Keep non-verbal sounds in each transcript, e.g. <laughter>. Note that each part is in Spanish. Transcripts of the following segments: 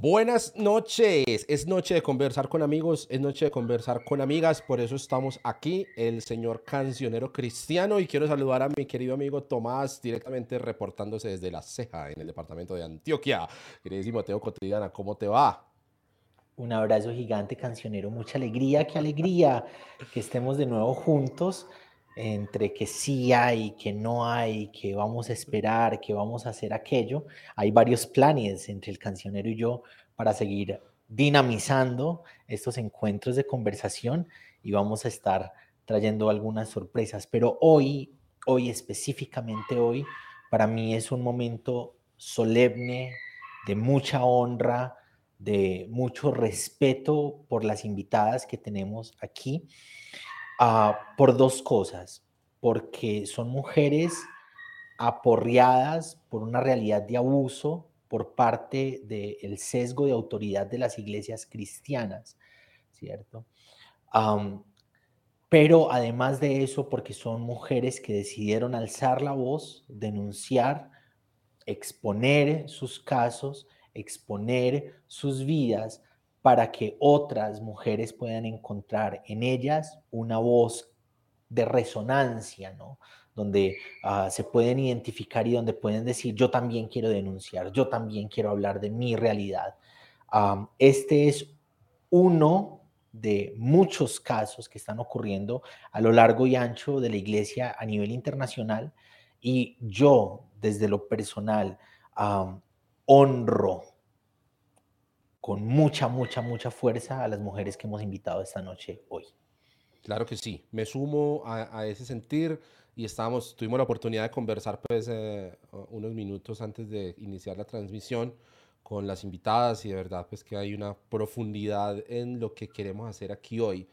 Buenas noches, es noche de conversar con amigos, es noche de conversar con amigas, por eso estamos aquí, el señor cancionero cristiano, y quiero saludar a mi querido amigo Tomás, directamente reportándose desde La Ceja, en el departamento de Antioquia. Queridísimo Teo Cotidiana, ¿cómo te va? Un abrazo gigante, cancionero, mucha alegría, qué alegría que estemos de nuevo juntos entre que sí hay, que no hay, que vamos a esperar, que vamos a hacer aquello. Hay varios planes entre el cancionero y yo para seguir dinamizando estos encuentros de conversación y vamos a estar trayendo algunas sorpresas. Pero hoy, hoy específicamente hoy, para mí es un momento solemne, de mucha honra, de mucho respeto por las invitadas que tenemos aquí Ah, por dos cosas, porque son mujeres aporreadas por una realidad de abuso por parte del sesgo de autoridad de las iglesias cristianas, ¿cierto? pero además de eso, porque son mujeres que decidieron alzar la voz, denunciar, exponer sus casos, exponer sus vidas para que otras mujeres puedan encontrar en ellas una voz de resonancia, ¿no? Donde ah, se pueden identificar y donde pueden decir, yo también quiero denunciar, yo también quiero hablar de mi realidad. este es uno de muchos casos que están ocurriendo a lo largo y ancho de la iglesia a nivel internacional y yo desde lo personal honro con mucha, mucha, mucha fuerza a las mujeres que hemos invitado esta noche hoy. Claro que sí, me sumo a, ese sentir y estábamos, tuvimos la oportunidad de conversar pues eh, unos minutos antes de iniciar la transmisión con las invitadas y de verdad pues que hay una profundidad en lo que queremos hacer aquí hoy.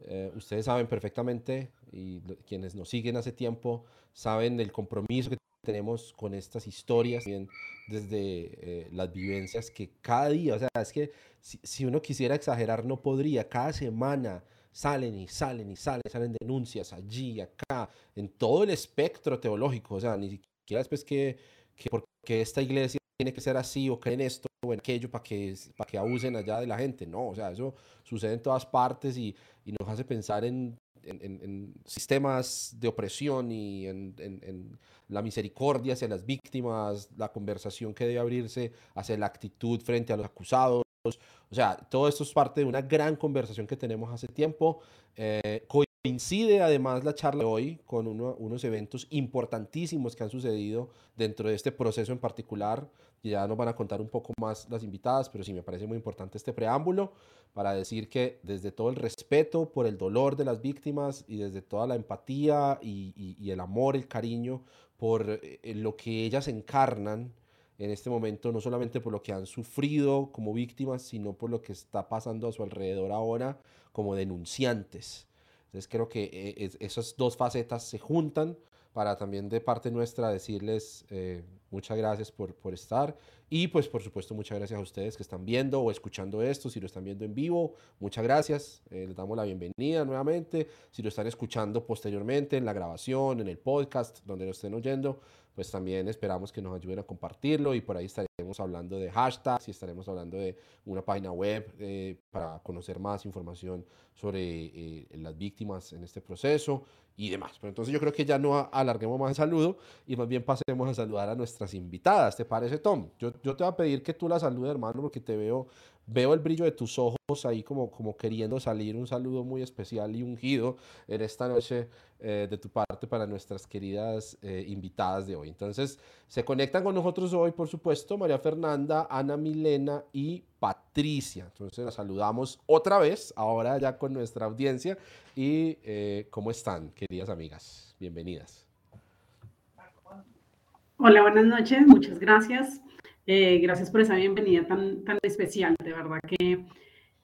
Eh, ustedes saben perfectamente y quienes nos siguen hace tiempo saben del compromiso que tenemos con estas historias, bien desde eh, las vivencias que cada día, o sea, es que si, uno quisiera exagerar no podría, cada semana salen y salen y salen, salen denuncias allí, acá, en todo el espectro teológico, o sea, ni siquiera después que, que porque esta iglesia tiene que ser así o creen esto o en aquello para que, para que abusen allá de la gente, no, o sea, eso sucede en todas partes y, y nos hace pensar en en, sistemas de opresión y en, la misericordia hacia las víctimas, la conversación que debe abrirse hacia la actitud frente a los acusados. O sea, todo esto es parte de una gran conversación que tenemos hace tiempo. Eh, coincide además la charla de hoy con unos eventos importantísimos que han sucedido dentro de este proceso en particular. Y ya nos van a contar un poco más las invitadas, pero sí me parece muy importante este preámbulo para decir que desde todo el respeto por el dolor de las víctimas y desde toda la empatía y, el amor, el cariño por eh, lo que ellas encarnan en este momento, no solamente por lo que han sufrido como víctimas, sino por lo que está pasando a su alrededor ahora como denunciantes. Entonces creo que eh, esas dos facetas se juntan para también de parte nuestra decirles eh, muchas gracias por, por estar. Y pues por supuesto muchas gracias a ustedes que están viendo o escuchando esto, si lo están viendo en vivo, muchas gracias, eh, les damos la bienvenida nuevamente, si lo están escuchando posteriormente en la grabación, en el podcast, donde lo estén oyendo, pues también esperamos que nos ayuden a compartirlo y por ahí estaremos hablando de hashtags y estaremos hablando de una página web eh, para conocer más información sobre las víctimas en este proceso y demás. Pero entonces yo creo que ya no alarguemos más el saludo y más bien pasemos a saludar a nuestras invitadas. ¿Te parece, Tom? Yo, yo te voy a pedir que tú la saludes, hermano, porque te veo, veo el brillo de tus ojos ahí como, como queriendo salir. Un saludo muy especial y ungido en esta noche eh, de tu parte para nuestras queridas eh, invitadas de hoy. Entonces, se conectan con nosotros hoy, por supuesto, María Fernanda, Ana Milena y Patricia. Entonces, la saludamos otra vez, ahora ya con nuestra audiencia. ¿Y eh, cómo están, queridas amigas? Bienvenidas. Hola, buenas noches, muchas gracias. Eh, gracias por esa bienvenida tan, tan especial, de verdad que,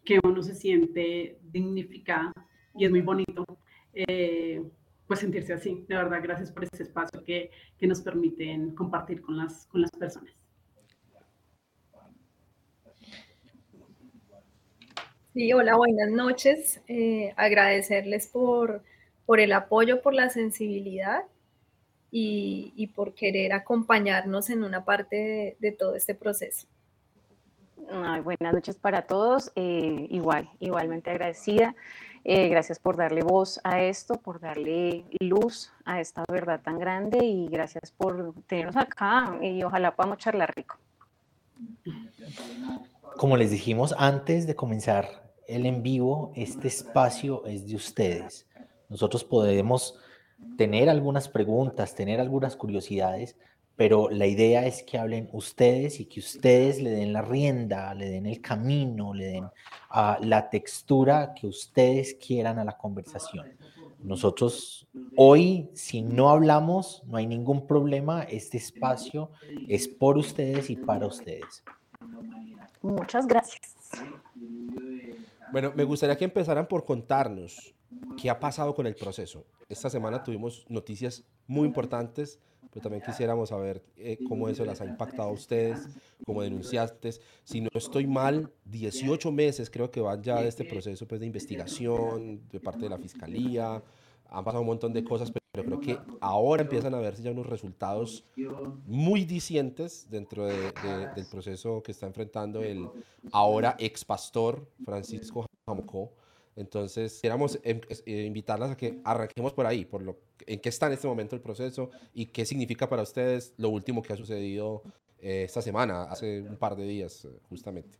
que uno se siente dignificada y es muy bonito eh, pues sentirse así. De verdad, gracias por este espacio que, que nos permiten compartir con las, con las personas. Sí, hola, buenas noches. Eh, agradecerles por, por el apoyo, por la sensibilidad y, por querer acompañarnos en una parte de, todo este proceso. buenas noches para todos. Eh, igual, igualmente agradecida. Eh, gracias por darle voz a esto, por darle luz a esta verdad tan grande y gracias por tenernos acá y ojalá podamos charlar rico. Como les dijimos antes de comenzar el en vivo, este espacio es de ustedes. Nosotros podemos tener algunas preguntas, tener algunas curiosidades, pero la idea es que hablen ustedes y que ustedes le den la rienda, le den el camino, le den uh, la textura que ustedes quieran a la conversación. Nosotros hoy, si no hablamos, no hay ningún problema. Este espacio es por ustedes y para ustedes. Muchas gracias. Bueno, me gustaría que empezaran por contarnos qué ha pasado con el proceso. Esta semana tuvimos noticias muy importantes pero también quisiéramos saber eh, cómo eso las ha impactado a ustedes como denunciantes. Si no estoy mal, 18 meses creo que van ya de este proceso pues, de investigación de parte de la Fiscalía. Han pasado un montón de cosas, pero creo que ahora empiezan a verse ya unos resultados muy dicientes dentro de, del proceso que está enfrentando el ahora ex pastor Francisco Jamocó entonces, queríamos em, eh, invitarlas a que arranquemos por ahí, por lo en qué está en este momento el proceso y qué significa para ustedes lo último que ha sucedido eh, esta semana, hace un par de días, eh, justamente.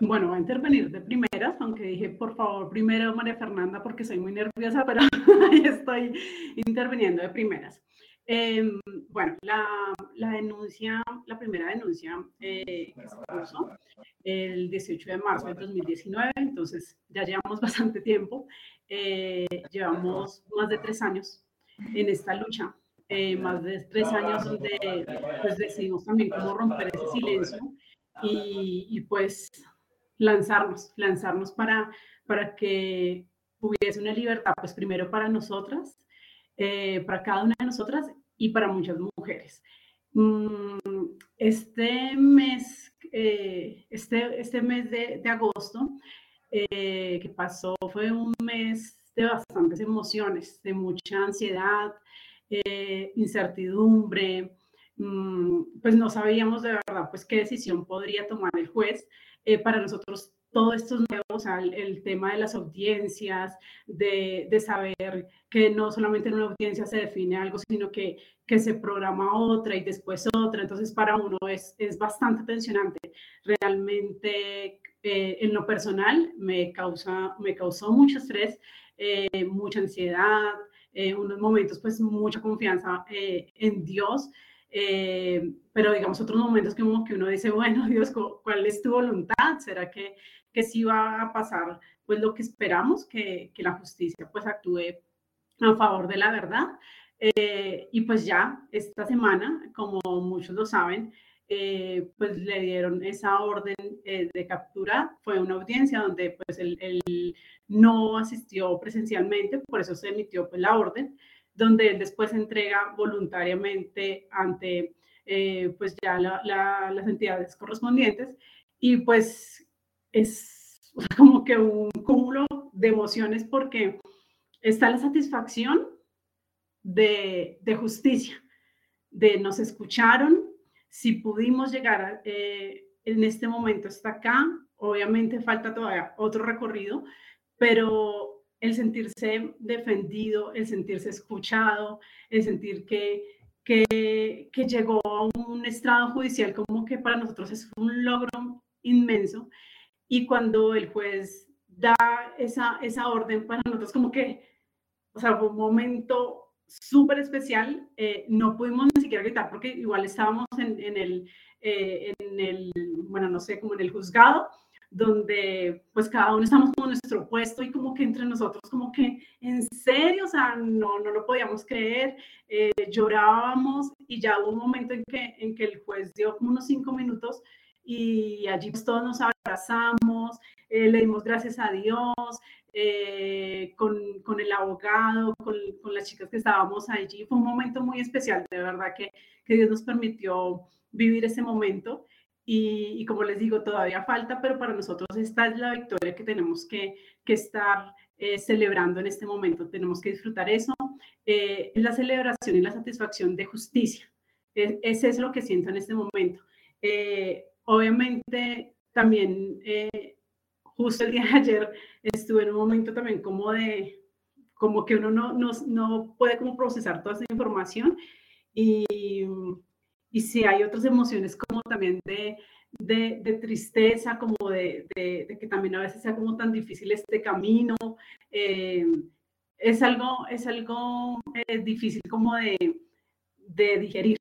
Bueno, va a intervenir de primeras, aunque dije, por favor, primero María Fernanda, porque soy muy nerviosa, pero <laughs> estoy interviniendo de primeras. Em, bueno, la, denuncia, la primera denuncia eh, que se puso el 18 de marzo del 2019, entonces ya llevamos <laughs> bastante tiempo, eh, llevamos más de tres años en esta lucha, eh, más de tres años donde pues decidimos también cómo romper ese silencio y, y pues lanzarnos, lanzarnos para, para que hubiese una libertad, pues primero para nosotras, eh, para cada una de nosotras y para muchas mujeres. Mm, este mes, eh, este, este mes de, agosto eh, que pasó fue un mes de bastantes emociones, de mucha ansiedad, incertidumbre, mm, pues no sabíamos de verdad pues qué decisión podría tomar el juez. para nosotros todo esto es nuevo, o sea, el, tema de las audiencias, de, de, saber que no solamente en una audiencia se define algo, sino que, que se programa otra y después otra. Entonces, para uno es, es bastante tensionante. Realmente, eh, en lo personal, me, causa, me causó mucho estrés, eh, mucha ansiedad, eh, unos momentos, pues, mucha confianza en Dios. Pero digamos otros momentos que como que uno dice, bueno, <laughs> Dios, ¿cuál es tu voluntad? ¿Será que que sí va a pasar pues lo que esperamos, que, que la justicia pues actúe a favor de la verdad. Eh, y pues ya esta semana, como muchos lo saben, eh, pues le dieron esa orden eh, de captura. Fue una audiencia donde pues él, no asistió presencialmente, por eso se emitió pues la orden, donde él después entrega voluntariamente ante pues ya las entidades correspondientes. Y pues es <laughs> como que un cúmulo de emociones porque está la satisfacción de, justicia, de nos escucharon, si pudimos llegar eh, en este momento hasta acá, obviamente falta todavía otro recorrido, pero el sentirse defendido, el sentirse escuchado, el sentir que, que, que llegó a un estrado judicial como que para nosotros es un logro inmenso. Y cuando el juez da esa, esa orden para nosotros, como que, o sea, fue un momento súper especial, eh, no pudimos ni siquiera gritar porque igual estábamos en, en el, eh, en el, bueno, no sé, como en el juzgado, donde pues cada uno estamos como nuestro puesto y como que entre nosotros como que en serio, o sea, no, no lo podíamos creer, eh, llorábamos y ya hubo un momento en que, en que el juez dio como unos cinco minutos y allí pues, todos nos abrazamos, eh, le dimos gracias a Dios, eh, con, con, el abogado, con, con, las chicas que estábamos allí. Fue un momento muy especial, de verdad que, que Dios nos permitió vivir ese momento. Y, y, como les digo, todavía falta, pero para nosotros esta es la victoria que tenemos que, que estar eh, celebrando en este momento. Tenemos que disfrutar eso. es la celebración y la satisfacción de justicia. ese es lo que siento en este momento obviamente también eh, justo el día de ayer estuve en un momento también como de, como que uno no, no, no puede como procesar toda esa información y, y si hay otras emociones también de, de, de tristeza, como de, de, que también a veces sea como tan difícil este camino. Eh, es algo, es algo eh, difícil como de, de digerir.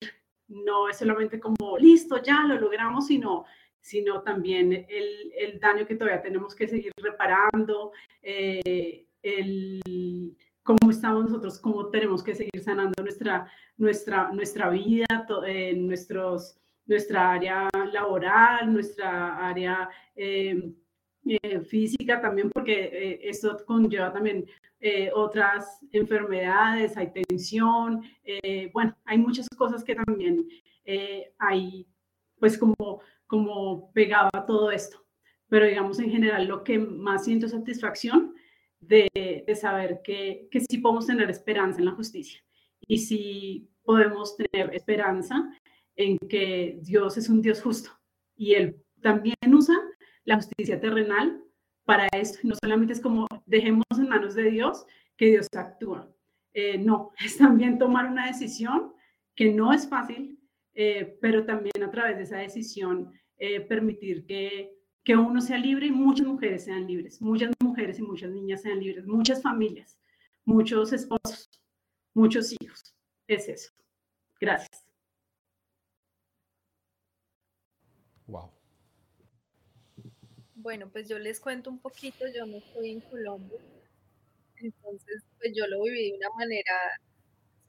No es solamente como, listo, ya lo logramos, sino sino también el, el, daño que todavía tenemos que seguir reparando, eh, el, cómo estamos nosotros, cómo tenemos que seguir sanando nuestra, nuestra, nuestra vida, eh, nuestros, nuestra área laboral, nuestra área eh, física también, porque esto conlleva también otras enfermedades, hay tensión, bueno, hay muchas cosas que también hay, pues como como pegaba todo esto. Pero digamos, en general, lo que más siento satisfacción de, de saber que, que sí podemos tener esperanza en la justicia y sí podemos tener esperanza en que Dios es un Dios justo y Él también usa la justicia terrenal para esto. No solamente es como dejemos en manos de Dios que Dios actúa. Eh, no, <laughs> es también tomar una decisión que no es fácil, eh, pero también a través de esa decisión eh, permitir que, que uno sea libre y muchas mujeres sean libres, muchas mujeres y muchas niñas sean libres, muchas familias, muchos esposos, muchos hijos. Es eso. Gracias. Bueno, pues yo les cuento un poquito, yo no estoy en Colombia, entonces pues yo lo viví de una manera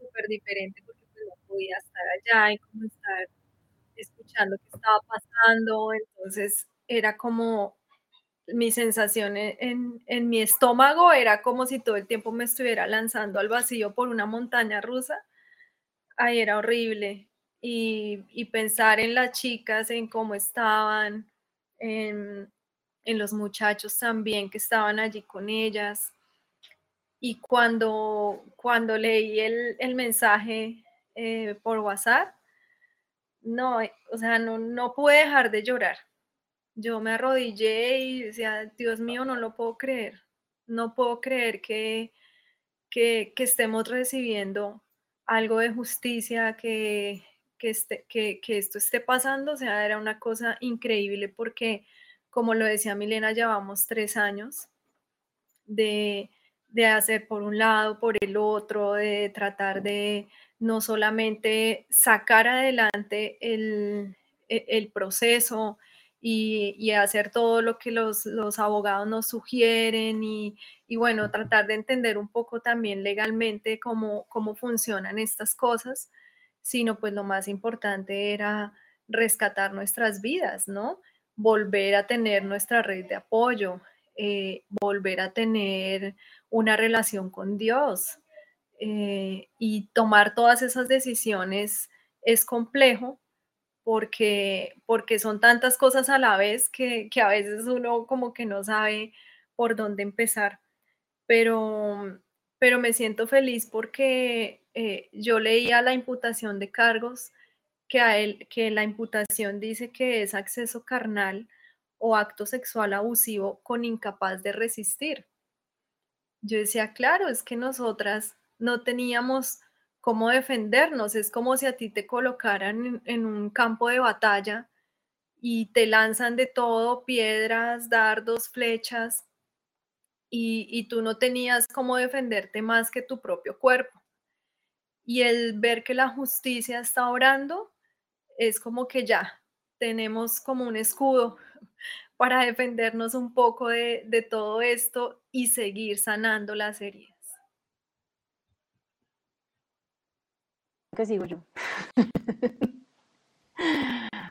súper diferente porque podía estar allá y como estar escuchando qué estaba pasando. Entonces era como mi sensación en, en, mi estómago era como si todo el tiempo me estuviera lanzando al vacío por una montaña rusa. Ahí era horrible. Y, y pensar en las chicas, en cómo estaban, en, en, los muchachos también que estaban allí con ellas. Y cuando, cuando leí el, el mensaje eh, por WhatsApp, no, o sea, no, no pude dejar de llorar. Yo me arrodillé y decía, Dios mío, no lo puedo creer. No puedo creer que, que, estemos recibiendo algo de justicia, que, que, este, que, que, esto esté pasando. O sea, era una cosa increíble porque, como lo decía Milena, llevamos tres años de, de hacer por un lado, por el otro, de tratar de no solamente sacar adelante el, e, proceso y, hacer todo lo que los, abogados nos sugieren y, bueno, tratar de entender un poco también legalmente cómo, cómo funcionan estas cosas, sino pues lo más importante era rescatar nuestras vidas, ¿no? Volver a tener nuestra red de apoyo, eh, volver a tener una relación con Dios, eh, y tomar todas esas decisiones es complejo porque, porque son tantas cosas a la vez que, que, a veces uno como que no sabe por dónde empezar. Pero, pero me siento feliz porque eh, yo leía la imputación de cargos que, a él, que la imputación dice que es acceso carnal o acto sexual abusivo con incapaz de resistir. Yo decía, claro, es que nosotras no teníamos cómo defendernos. Es como si a ti te colocaran en, un campo de batalla y te lanzan de todo, piedras, dardos, flechas, y, tú no tenías cómo defenderte más que tu propio cuerpo. Y el ver que la justicia está orando es como que ya tenemos como un escudo <laughs> para defendernos un poco de, de todo esto y seguir sanando las heridas. que sigo yo. <laughs>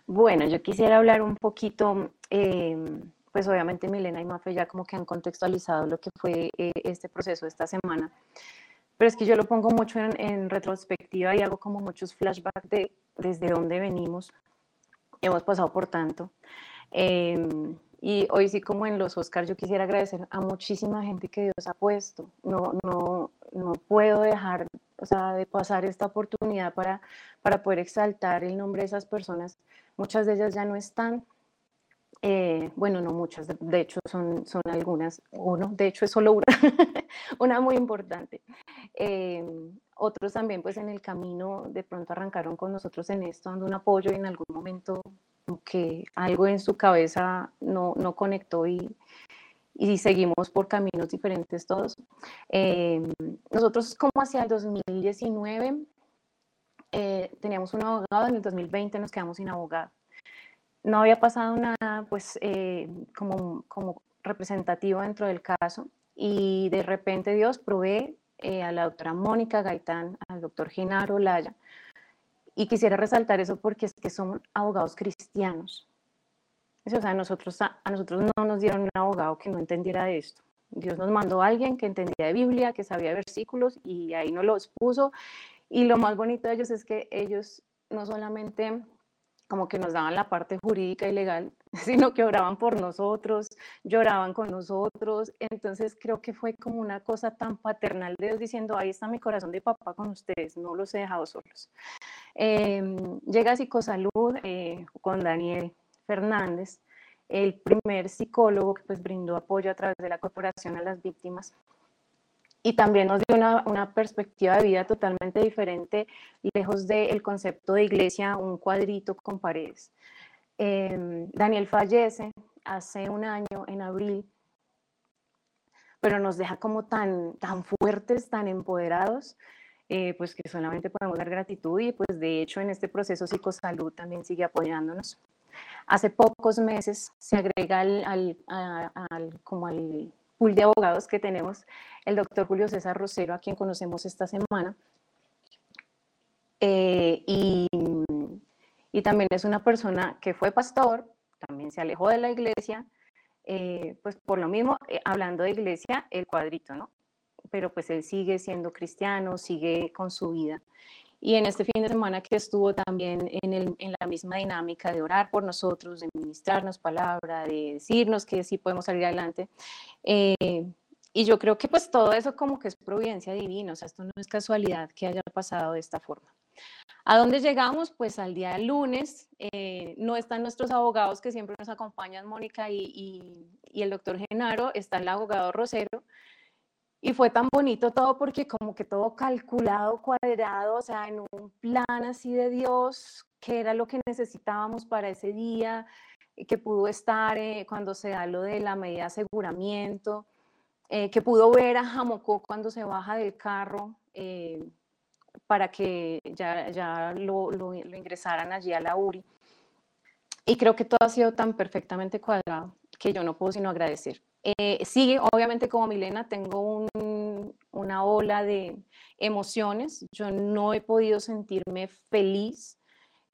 bueno, yo quisiera hablar un poquito, em, pues obviamente Milena y Mafe ya como que han contextualizado lo que fue eh, este proceso esta semana, pero es que yo lo pongo mucho en, retrospectiva y hago como muchos flashbacks de desde dónde venimos, hemos pasado por tanto. Em, y hoy sí, como en los Oscars, yo quisiera agradecer a muchísima gente que Dios ha puesto. No, no, no puedo dejar o sea, de pasar esta oportunidad para, para poder exaltar el nombre de esas personas. Muchas de ellas ya no están, Eh, bueno, no muchas, de, hecho son, son algunas, uno, de hecho es solo una, <laughs> una muy importante. Eh, otros también pues en el camino de pronto arrancaron con nosotros en esto, dando un apoyo y en algún momento que algo en su cabeza no, no conectó y, y seguimos por caminos diferentes todos. Eh, nosotros como hacia el 2019 teníamos un abogado, en el 2020 nos quedamos sin abogado no había pasado nada pues eh, como, como representativo dentro del caso y de repente Dios provee eh, a la doctora Mónica Gaitán, al doctor Genaro Laya. Y quisiera resaltar eso porque es que son abogados cristianos. O sea, nosotros, a, nosotros no nos dieron un abogado que no entendiera de esto. Dios nos mandó a alguien que entendía de Biblia, que sabía versículos y ahí nos los puso. Y lo más bonito de ellos es que ellos no solamente como que nos daban la parte jurídica y legal, <laughs> sino que oraban por nosotros, lloraban con nosotros. Entonces creo que fue como una cosa tan paternal de Dios diciendo, ahí está mi corazón de papá con ustedes, no los he dejado solos. Em, llega Psicosalud eh, con Daniel Fernández, el primer psicólogo que pues brindó apoyo a través de la corporación a las víctimas y también nos dio una, una, perspectiva de vida totalmente diferente, lejos del concepto de iglesia, un cuadrito con paredes. Em, Daniel fallece hace un año, en abril, pero nos deja como tan, tan fuertes, tan empoderados, eh, pues que solamente podemos dar gratitud y pues de hecho en este proceso Psicosalud también sigue apoyándonos. Hace pocos meses se agrega al, al como al pool de abogados que tenemos, el doctor Julio César Rosero, a quien conocemos esta semana. Eh, y, y, también es una persona que fue pastor, también se alejó de la iglesia, eh, pues por lo mismo, eh, hablando de iglesia, el cuadrito, ¿no? Pero pues él sigue siendo cristiano, sigue con su vida. Y en este fin de semana que estuvo también en, el, en, la misma dinámica de orar por nosotros, de ministrarnos palabra, de decirnos que sí podemos salir adelante. Eh, y yo creo que pues todo eso como que es providencia divina, o sea, esto no es casualidad que haya pasado de esta forma. ¿A dónde llegamos? Pues al día del lunes, eh, no están nuestros abogados que siempre nos acompañan, Mónica y, el doctor Genaro, está el abogado Rosero, y fue tan bonito todo porque como que todo calculado, cuadrado, o sea, en un plan así de Dios, que era lo que necesitábamos para ese día, que pudo estar eh, cuando se da lo de la medida de aseguramiento, eh, que pudo ver a Jamocó cuando se baja del carro eh, para que ya, ya lo, lo, ingresaran allí a la URI. Y creo que todo ha sido tan perfectamente cuadrado que yo no puedo sino agradecer. Eh, sigue, obviamente como Milena, tengo una ola de emociones. Yo no he podido sentirme feliz.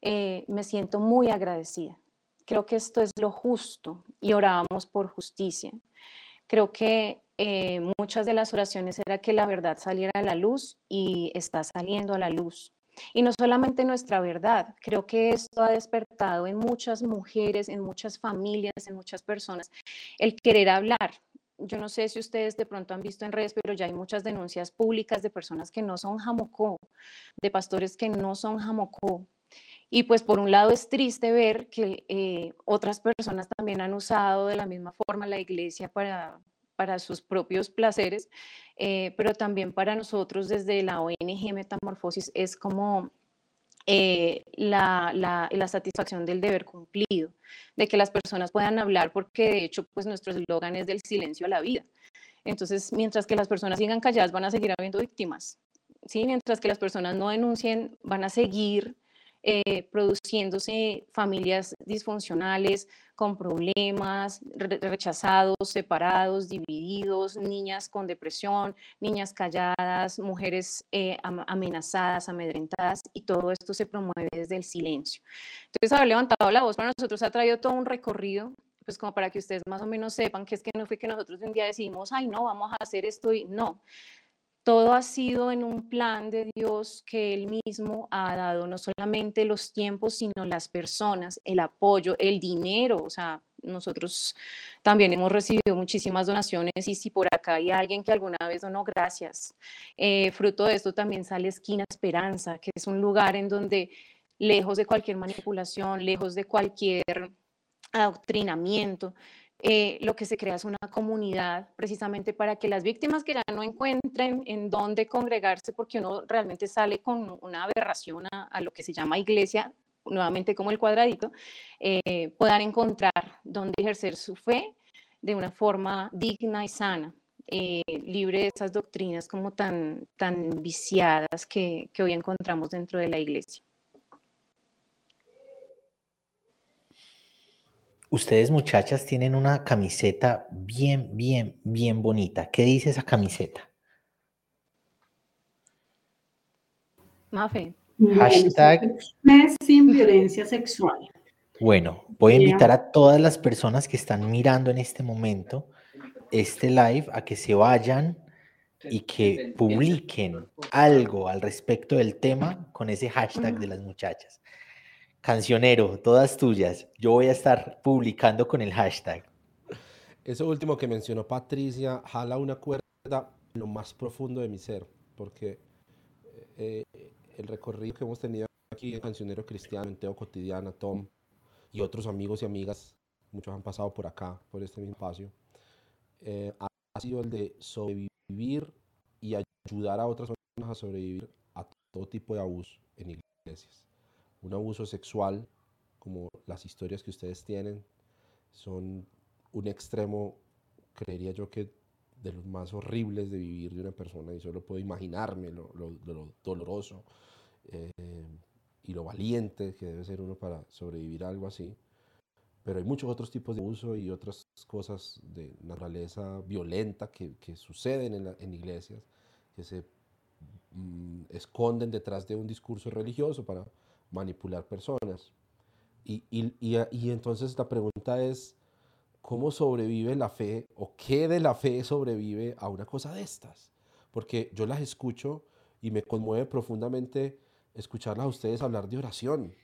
Eh, me siento muy agradecida. Creo que esto es lo justo y orábamos por justicia. Creo que eh, muchas de las oraciones era que la verdad saliera a la luz y está saliendo a la luz. Y no solamente nuestra verdad, creo que esto ha despertado en muchas mujeres, en muchas familias, en muchas personas, el querer hablar. Yo no sé si ustedes de pronto han visto en redes, pero ya hay muchas denuncias públicas de personas que no son jamocó, de pastores que no son jamocó. Y pues por un lado es triste ver que eh, otras personas también han usado de la misma forma la iglesia para, para sus propios placeres, eh, pero también para nosotros desde la ONG Metamorfosis es como eh, la, la, la, satisfacción del deber cumplido, de que las personas puedan hablar, porque de hecho pues nuestro eslogan es del silencio a la vida. Entonces, mientras que las personas sigan calladas, van a seguir habiendo víctimas. ¿sí? Mientras que las personas no denuncien, van a seguir eh, produciéndose familias disfuncionales con problemas, rechazados, separados, divididos, niñas con depresión, niñas calladas, mujeres eh, amenazadas, amedrentadas, y todo esto se promueve desde el silencio. Entonces, haber levantado la voz para nosotros ha traído todo un recorrido pues como para que ustedes más o menos sepan que es que no fue que nosotros un día decidimos, ay, no, vamos a hacer esto y no, todo ha sido en un plan de Dios que Él mismo ha dado, no solamente los tiempos, sino las personas, el apoyo, el dinero. O sea, nosotros también hemos recibido muchísimas donaciones y si por acá hay alguien que alguna vez donó, gracias. Eh, fruto de esto también sale Esquina Esperanza, que es un lugar en donde, lejos de cualquier manipulación, lejos de cualquier adoctrinamiento. Eh, lo que se crea es una comunidad precisamente para que las víctimas que ya no encuentren en dónde congregarse, porque uno realmente sale con una aberración a, lo que se llama iglesia, nuevamente como el cuadradito, eh, puedan encontrar dónde ejercer su fe de una forma digna y sana. Eh, libre de esas doctrinas como tan, tan viciadas que, que hoy encontramos dentro de la iglesia. Ustedes muchachas tienen una camiseta bien, bien, bien bonita. ¿Qué dice esa camiseta? Mafe. Hashtag. Sin violencia sexual. Bueno, voy a invitar a todas las personas que están mirando en este momento este live a que se vayan y que publiquen algo al respecto del tema con ese hashtag de las muchachas. Cancionero, todas tuyas. Yo voy a estar publicando con el hashtag. Eso último que mencionó Patricia jala una cuerda lo más profundo de mi ser, porque eh, el recorrido que hemos tenido aquí en Cancionero Cristiano, en Teo Cotidiana, Tom y otros amigos y amigas, muchos han pasado por acá, por este mismo espacio, eh, ha sido el de sobrevivir y ayudar a otras personas a sobrevivir a todo tipo de abuso en iglesias. Un abuso sexual, como las historias que ustedes tienen, son un extremo, creería yo que de los más horribles de vivir de una persona y solo puedo imaginarme lo, doloroso eh, y lo valiente que debe ser uno para sobrevivir a algo así. Pero hay muchos otros tipos de abuso y otras cosas de naturaleza violenta que, que suceden en, iglesias, que se mm, esconden detrás de un discurso religioso para manipular personas. Y, y, y, entonces la pregunta es, ¿cómo sobrevive la fe o qué de la fe sobrevive a una cosa de estas? Porque yo las escucho y me conmueve profundamente escucharlas a ustedes hablar de oración,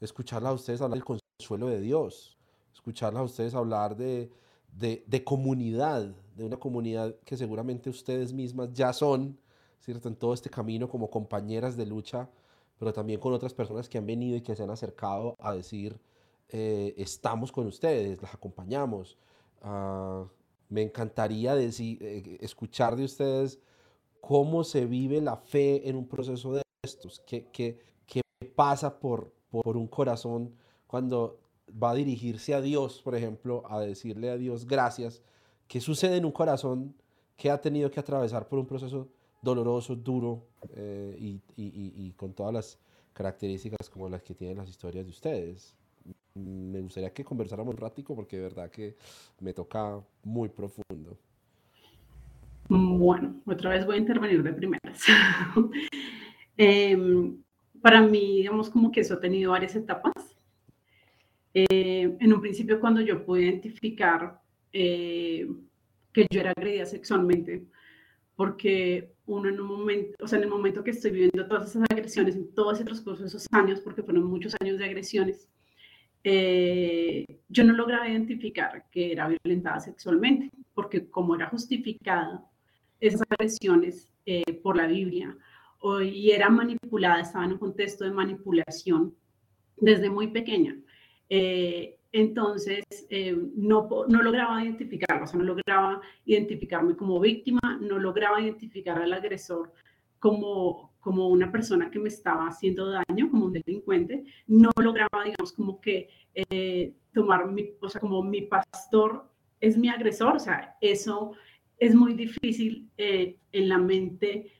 escucharlas a ustedes hablar del suelo de Dios, escucharlas a ustedes hablar de, de, comunidad, de una comunidad que seguramente ustedes mismas ya son, ¿cierto? En todo este camino como compañeras de lucha, pero también con otras personas que han venido y que se han acercado a decir, eh, estamos con ustedes, las acompañamos. Ah, me encantaría decir, eh, escuchar de ustedes cómo se vive la fe en un proceso de estos, qué, qué, qué pasa por, por un corazón cuando va a dirigirse a Dios, por ejemplo, a decirle a Dios gracias, ¿qué sucede en un corazón que ha tenido que atravesar por un proceso doloroso, duro eh, y, y, con todas las características como las que tienen las historias de ustedes? Me gustaría que conversáramos un ratico porque de verdad que me toca muy profundo. Bueno, otra vez voy a intervenir de primeras. <laughs> Em, para mí, digamos como que eso ha tenido varias etapas. Eh, en un principio, cuando yo pude identificar eh, que yo era agredida sexualmente, porque uno en un momento, o sea, en el momento que estoy viviendo todas esas agresiones, en todo ese transcurso de esos años, porque fueron muchos años de agresiones, eh, yo no lograba identificar que era violentada sexualmente, porque como era justificada esas agresiones por la Biblia, y era manipulada, estaba en un contexto de manipulación desde muy pequeña. Eh, entonces, eh, no, no lograba identificarlo, o sea, no lograba identificarme como víctima, no lograba identificar al agresor como, como una persona que me estaba haciendo daño, como un delincuente, no lograba, digamos, como que eh, tomar mi, o sea, como mi pastor es mi agresor, o sea, eso es muy difícil en la mente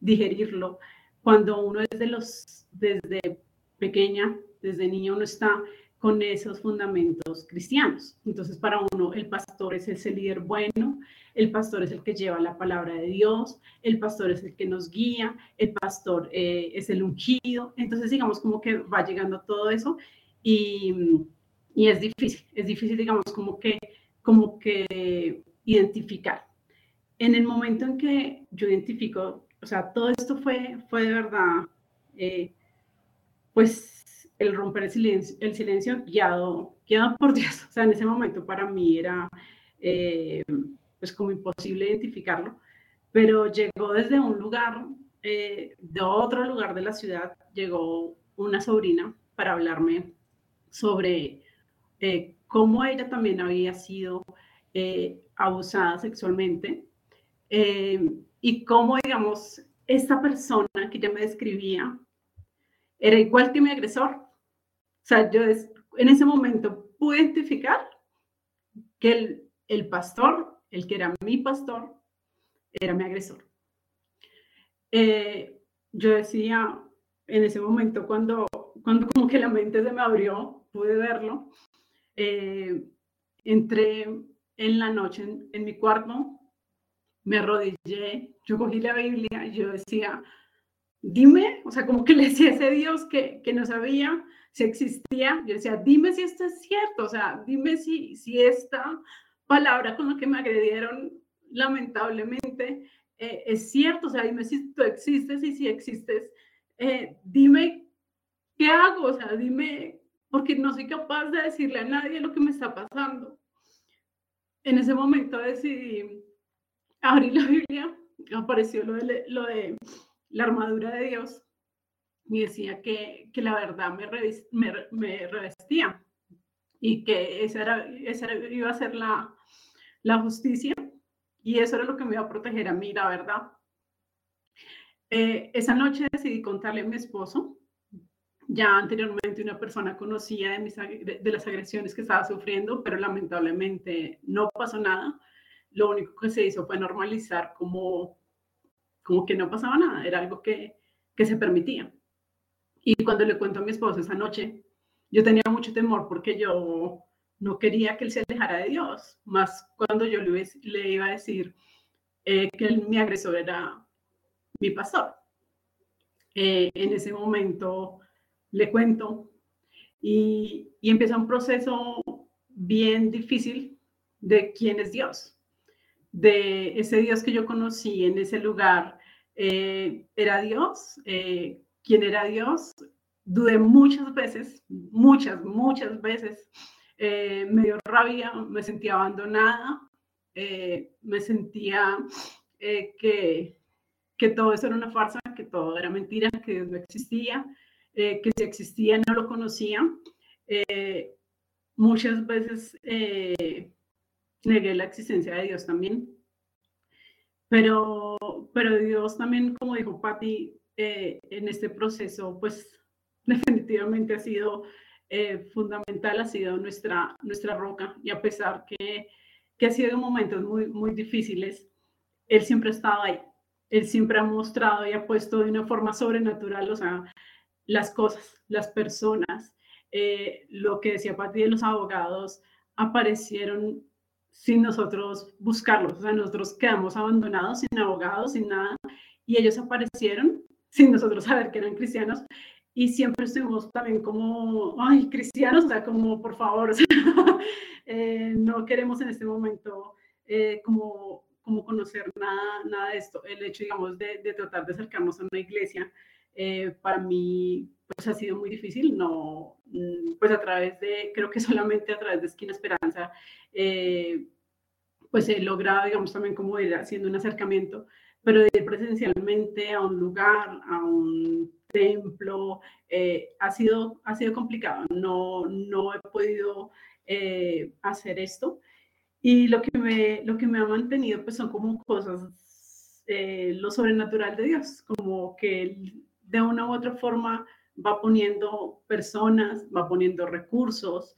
digerirlo. Cuando uno es de los, desde pequeña desde niño uno está con esos fundamentos cristianos. Entonces, para uno, el pastor es ese líder bueno, el pastor es el que lleva la palabra de Dios, el pastor es el que nos guía, el pastor eh, es el ungido. Entonces, digamos, como que va llegando todo eso y, y, es difícil, es difícil, digamos, como que, como que identificar. En el momento en que yo identifico, o sea, todo esto fue, fue de verdad, eh, pues el romper el silencio, el silencio guiado, guiado por <laughs> Dios. O sea, en ese momento para mí era eh, pues como imposible identificarlo, pero llegó desde un lugar, eh, de otro lugar de la ciudad, llegó una sobrina para hablarme sobre, eh, cómo ella también había sido abusada sexualmente y cómo, digamos, esta persona que ella me describía era igual que mi agresor. O sea, yo en ese momento pude identificar que el, el pastor, el que era mi pastor, era mi agresor. Eh, yo decía, en ese momento, cuando, cuando como que la mente se me abrió, pude verlo, eh, entré en la noche en, mi cuarto, me arrodillé, yo cogí la Biblia y yo decía, dime, o sea, como que le decía a ese Dios que, que no sabía si existía, yo decía, dime si esto es cierto, o sea, dime si, si esta palabra con la que me agredieron lamentablemente eh, es cierto, o sea, dime si tú existes y si existes, eh, dime qué hago, o sea, dime, porque no soy capaz de decirle a nadie lo que me está pasando. En ese momento decidí abrir la Biblia, apareció lo de, lo de la armadura de Dios y decía que, que la verdad me, me, me, revestía y que esa, era, esa iba a ser la, la justicia y eso era lo que me iba a proteger a mí, la verdad. Eh, esa noche decidí contarle a mi esposo. Ya anteriormente una persona conocía de, mis, de, las agresiones que estaba sufriendo, pero lamentablemente no pasó nada. Lo único que se hizo fue normalizar como, como que no pasaba nada, era algo que, que se permitía. Y cuando le cuento a mi esposo esa noche, yo tenía mucho temor porque yo no quería que él se alejara de Dios, más cuando yo le, iba a decir eh, que mi agresor era mi pastor. Eh, en ese momento le cuento y, y, empieza un proceso bien difícil de quién es Dios, de ese Dios que yo conocí en ese lugar. Eh, ¿Era Dios? ¿Quién era Dios? Dudé muchas veces, muchas, muchas veces eh, me dio rabia, me sentía abandonada, eh, me sentía eh, que, que todo eso era una farsa, que todo era mentira, que Dios no existía, que si existía no lo conocía. muchas veces negué la existencia de Dios también. Pero, pero Dios también, como dijo Patti, en este proceso, pues <laughs> definitivamente ha sido eh, fundamental ha sido nuestra, nuestra roca. Y a pesar que, que ha sido momentos muy, muy difíciles, Él siempre ha estado ahí. Él siempre ha mostrado y ha puesto de una forma sobrenatural, o sea, las cosas, las personas, eh, lo que decía Pati de los abogados, aparecieron sin nosotros buscarlos, o sea, nosotros quedamos abandonados, sin abogados, sin nada, y ellos aparecieron sin nosotros saber que eran cristianos y siempre estuvimos también como, ay, cristianos, o sea, como por favor, <laughs> eh, no queremos en este momento eh, como, como conocer nada, nada de esto. El hecho, digamos, de, de tratar de acercarnos a una iglesia, eh, para mí, pues ha sido muy difícil, no, mm, pues a través de, creo que solamente a través de Esquina Esperanza, pues he logrado, digamos, también como ir haciendo un acercamiento, pero de ir presencialmente a un lugar, a un templo, eh, ha, sido, ha sido complicado, no, no he podido eh, hacer esto. Y lo que, me, lo que me ha mantenido pues son como cosas, eh, lo sobrenatural de Dios, como que de una u otra forma va poniendo personas, va poniendo recursos.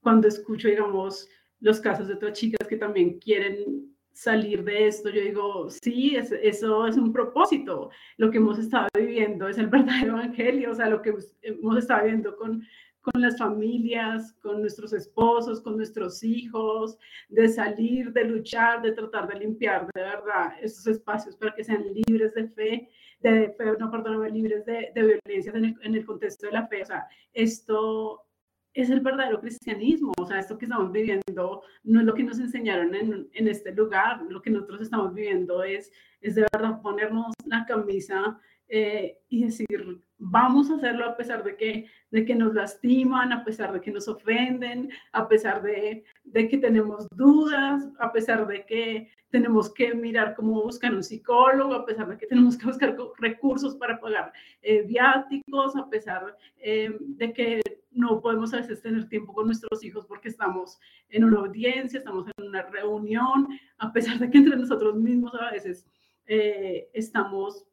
cuando escucho, digamos, los casos de otras chicas que también quieren salir de esto, yo digo, sí, eso es un propósito. Lo que hemos estado viviendo es el <laughs> verdadero evangelio, o sea, lo que hemos estado viviendo con, con las familias, con nuestros esposos, con nuestros hijos, de salir, de luchar, de tratar de limpiar de verdad estos espacios para que sean libres de fe, de, no, perdóname, libres de, de violencia en el, en el contexto de la fe. O sea, esto es el verdadero cristianismo, o sea, esto que estamos viviendo no es lo que nos enseñaron en, este lugar, lo que nosotros estamos viviendo es, es de verdad ponernos la camisa eh, y decir, vamos a hacerlo a pesar de que, de que nos lastiman, a pesar de que nos ofenden, a pesar de, de que tenemos dudas, a pesar de que tenemos que mirar cómo buscar un psicólogo, a pesar de que tenemos que buscar recursos para pagar eh, viáticos, a pesar eh, de que no podemos a veces tener tiempo con nuestros hijos porque estamos en una audiencia, estamos en una reunión, a pesar de que entre nosotros mismos a veces eh, estamos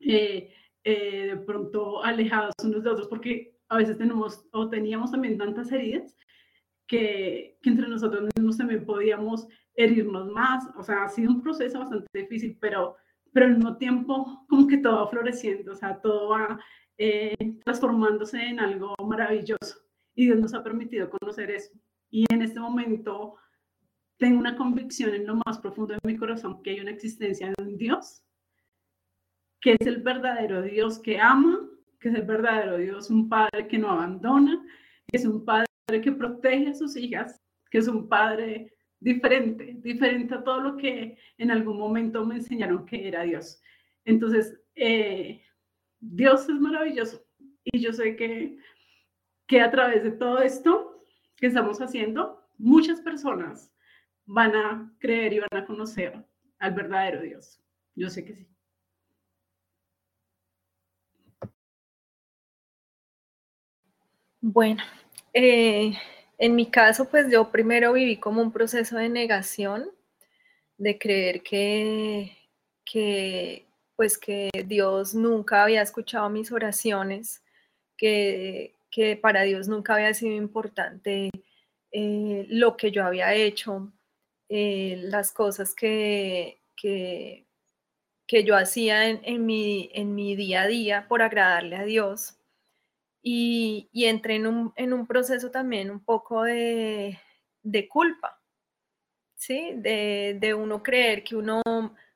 eh, de pronto alejados unos de otros, porque a veces tenemos o teníamos también tantas heridas que, entre nosotros mismos también podíamos herirnos más. O sea, ha sido un proceso bastante difícil, pero, pero al mismo tiempo como que todo va floreciendo, o sea, todo va eh, transformándose en algo maravilloso. Y Dios nos ha permitido conocer eso. Y en este momento tengo una convicción en lo más profundo de mi corazón que hay una existencia de un Dios que es el verdadero Dios que ama, que es el verdadero Dios, un padre que no abandona, que es un padre que protege a sus hijas, que es un padre diferente, diferente a todo lo que en algún momento me enseñaron que era Dios. Entonces, eh, Dios es maravilloso y yo sé que, que a través de todo esto que estamos haciendo, muchas personas van a creer y van a conocer al verdadero Dios. Yo sé que sí. Bueno, eh, en mi caso, pues yo primero viví como un proceso de negación, de creer que, que, pues que Dios nunca había escuchado mis oraciones, que, que para Dios nunca había sido importante eh, lo que yo había hecho, eh, las cosas que, que, que yo hacía en, en, mi, en mi día a día por agradarle a Dios y, entré en un, proceso también un poco de, culpa, ¿sí? De, uno creer que uno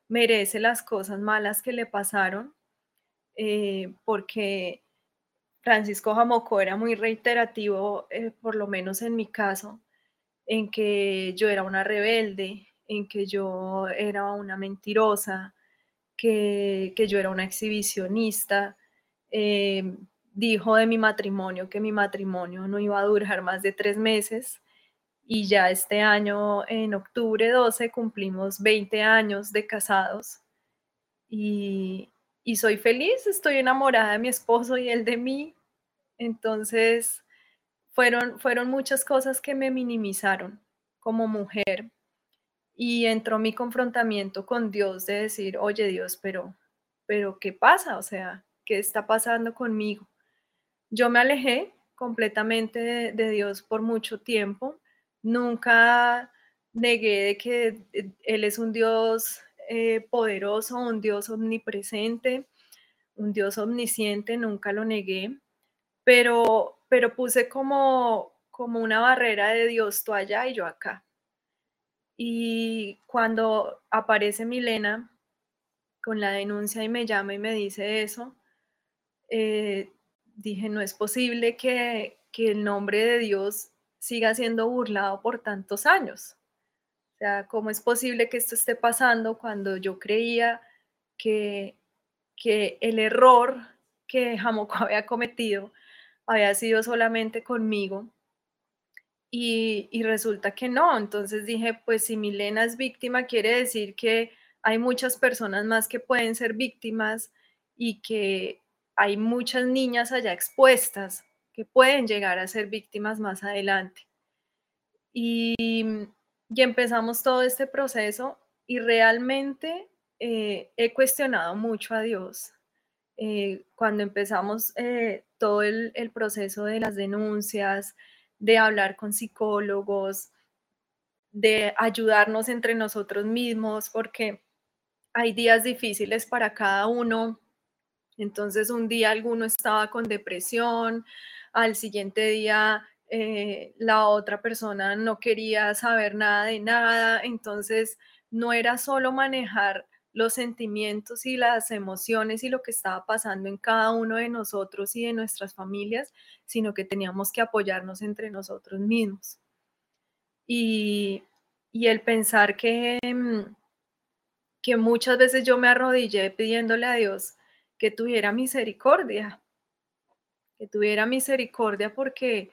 merece las cosas malas que le pasaron, eh, porque Francisco Jamoco era muy reiterativo, eh, por lo menos en mi caso, en que yo era una rebelde, en que yo era una mentirosa, que, yo era una exhibicionista. Eh, dijo de mi matrimonio que mi matrimonio no iba a durar más de tres meses y ya este año, en octubre 12, cumplimos 20 años de casados y, y soy feliz, estoy enamorada de mi esposo y él de mí. Entonces, fueron, fueron muchas cosas que me minimizaron como mujer y entró mi confrontamiento con Dios de decir, oye Dios, pero, pero ¿qué pasa? O sea, ¿qué está pasando conmigo? Yo me alejé completamente de, Dios por mucho tiempo. Nunca negué de que eh, Él es un Dios eh, poderoso, un Dios omnipresente, un Dios omnisciente, nunca lo negué, pero, pero puse como, como una barrera de Dios tú allá y yo acá. Y cuando aparece Milena con la denuncia y me llama y me dice eso, eh, dije, no es posible que, el nombre de Dios siga siendo burlado por tantos años. O sea, ¿cómo es posible que esto esté pasando cuando yo creía que, que el error que Jamoco <laughs> había cometido había sido solamente conmigo? Y, y, resulta que no. Entonces dije, pues si Milena es víctima, quiere decir que hay muchas personas más que pueden ser víctimas y que hay muchas niñas allá expuestas que pueden llegar a ser víctimas más adelante. Y, empezamos todo este proceso y realmente eh, he cuestionado mucho a Dios. Eh, cuando empezamos eh, todo el, el proceso de las denuncias, de hablar con psicólogos, de ayudarnos entre nosotros mismos, porque hay días difíciles para cada uno entonces un día alguno estaba con depresión, al siguiente día eh, la otra persona no quería saber nada de nada, entonces no era solo manejar los sentimientos y las emociones y lo que estaba pasando en cada uno de nosotros y de nuestras familias, sino que teníamos que apoyarnos entre nosotros mismos. Y, el pensar que, mm, que muchas veces yo me arrodillé pidiéndole a Dios que tuviera misericordia, que tuviera misericordia porque,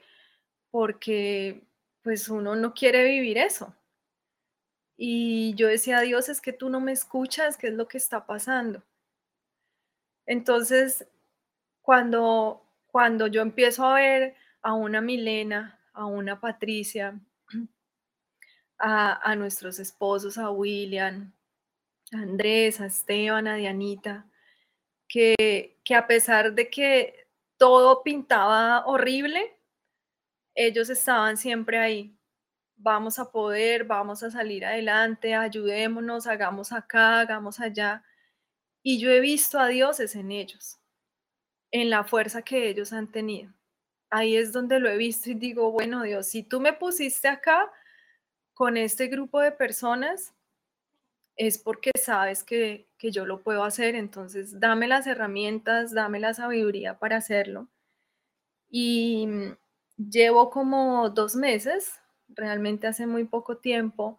porque pues uno no quiere vivir eso. Y yo decía, Dios, es que tú no me escuchas, ¿qué es lo que está pasando? Entonces, cuando, cuando yo empiezo a ver a una Milena, a una Patricia, <clears throat> a, a nuestros esposos, a William, a Andrés, a Esteban, a Dianita, que, a pesar de que todo pintaba horrible, ellos estaban siempre ahí. Vamos a poder, vamos a salir adelante, ayudémonos, hagamos acá, hagamos allá. Y yo he visto a dioses en ellos, en la fuerza que ellos han tenido. Ahí es donde lo he visto y digo, bueno Dios, si tú me pusiste acá con este grupo de personas, es porque sabes que, yo lo puedo hacer, entonces dame las herramientas, dame la sabiduría para hacerlo. Y mm, llevo como dos meses, realmente hace muy poco tiempo,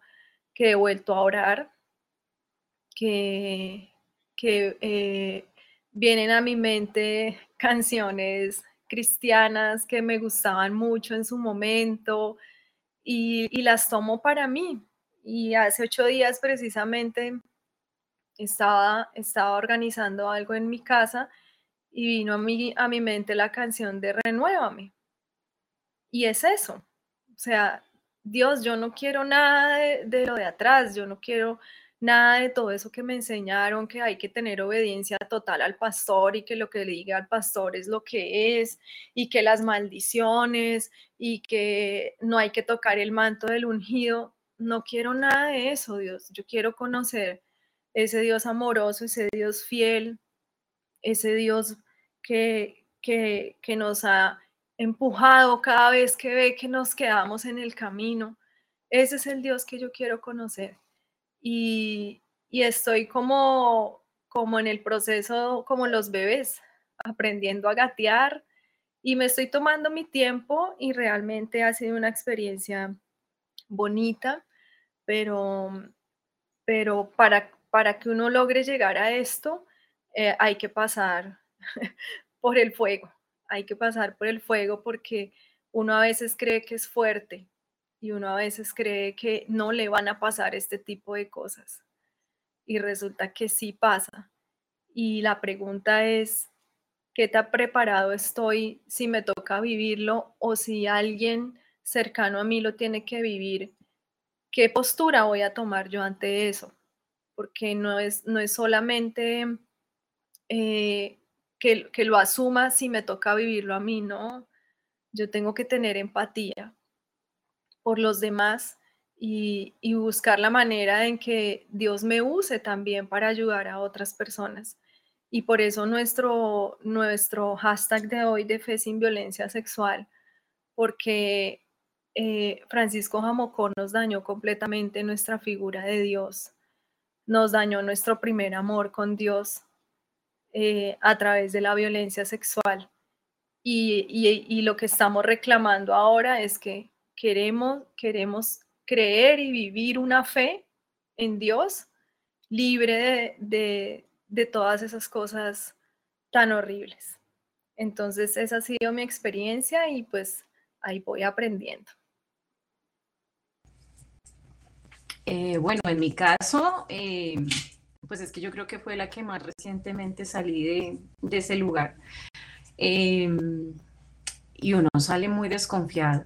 que he vuelto a orar, que, que eh, vienen a mi mente <laughs> canciones cristianas que me gustaban mucho en su momento y, y las tomo para mí, y hace ocho días precisamente estaba, estaba organizando algo en mi casa y vino a mi, a mi mente la canción de Renuévame. Y es eso. O sea, Dios, yo no quiero nada de, de, lo de atrás, yo no quiero nada de todo eso que me enseñaron, que hay que tener obediencia total al pastor y que lo que le diga al pastor es lo que es y que las maldiciones y que no hay que tocar el manto del ungido no quiero nada de eso, Dios. Yo quiero conocer ese Dios amoroso, ese Dios fiel, ese Dios que, que, que nos ha empujado cada vez que ve que nos quedamos en el camino. Ese es el Dios que yo quiero conocer. Y, y estoy como, como en el proceso, como los bebés, aprendiendo a gatear y me estoy tomando mi tiempo y realmente ha sido una experiencia bonita pero, pero para, para que uno logre llegar a esto, eh, hay que pasar <laughs> por el fuego, hay que pasar por el fuego porque uno a veces cree que es fuerte y uno a veces cree que no le van a pasar este tipo de cosas y resulta que sí pasa. Y la pregunta es, ¿qué tan preparado estoy si me toca vivirlo o si alguien cercano a mí lo tiene que vivir ¿qué postura voy a tomar yo ante eso? Porque no es, no es solamente eh, que, que, lo asuma si me toca vivirlo a mí, ¿no? Yo tengo que tener empatía por los demás y, y buscar la manera en que Dios me use también para ayudar a otras personas. Y por eso nuestro, nuestro hashtag de hoy de fe sin violencia sexual, porque eh, Francisco Jamocón nos dañó completamente nuestra figura de Dios, nos dañó nuestro primer amor con Dios eh, a través de la violencia sexual. Y, lo que estamos reclamando ahora es que queremos, queremos creer y vivir una fe en Dios libre de, de todas esas cosas tan horribles. Entonces, esa ha sido mi experiencia y pues ahí voy aprendiendo. Eh, bueno, en mi caso, eh, pues es que yo creo que fue la que más recientemente salí de, ese lugar. Em, y uno sale muy desconfiado.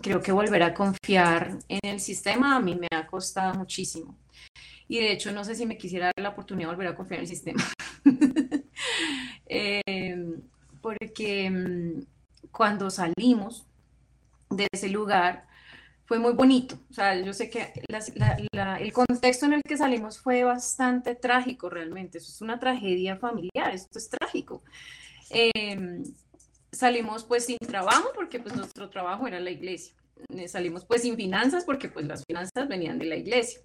Creo que volver a confiar en el sistema a mí me ha costado muchísimo. Y de hecho, no sé si me quisiera dar la oportunidad de volver a confiar en el sistema. <laughs> Em, porque mm, cuando salimos de ese lugar, fue muy bonito. O sea, yo sé que el contexto en el que salimos fue bastante trágico realmente. Eso es una tragedia familiar, esto es trágico. Em, salimos pues sin trabajo porque pues nuestro trabajo era la iglesia. Eh, salimos pues sin finanzas porque pues las finanzas venían de la iglesia.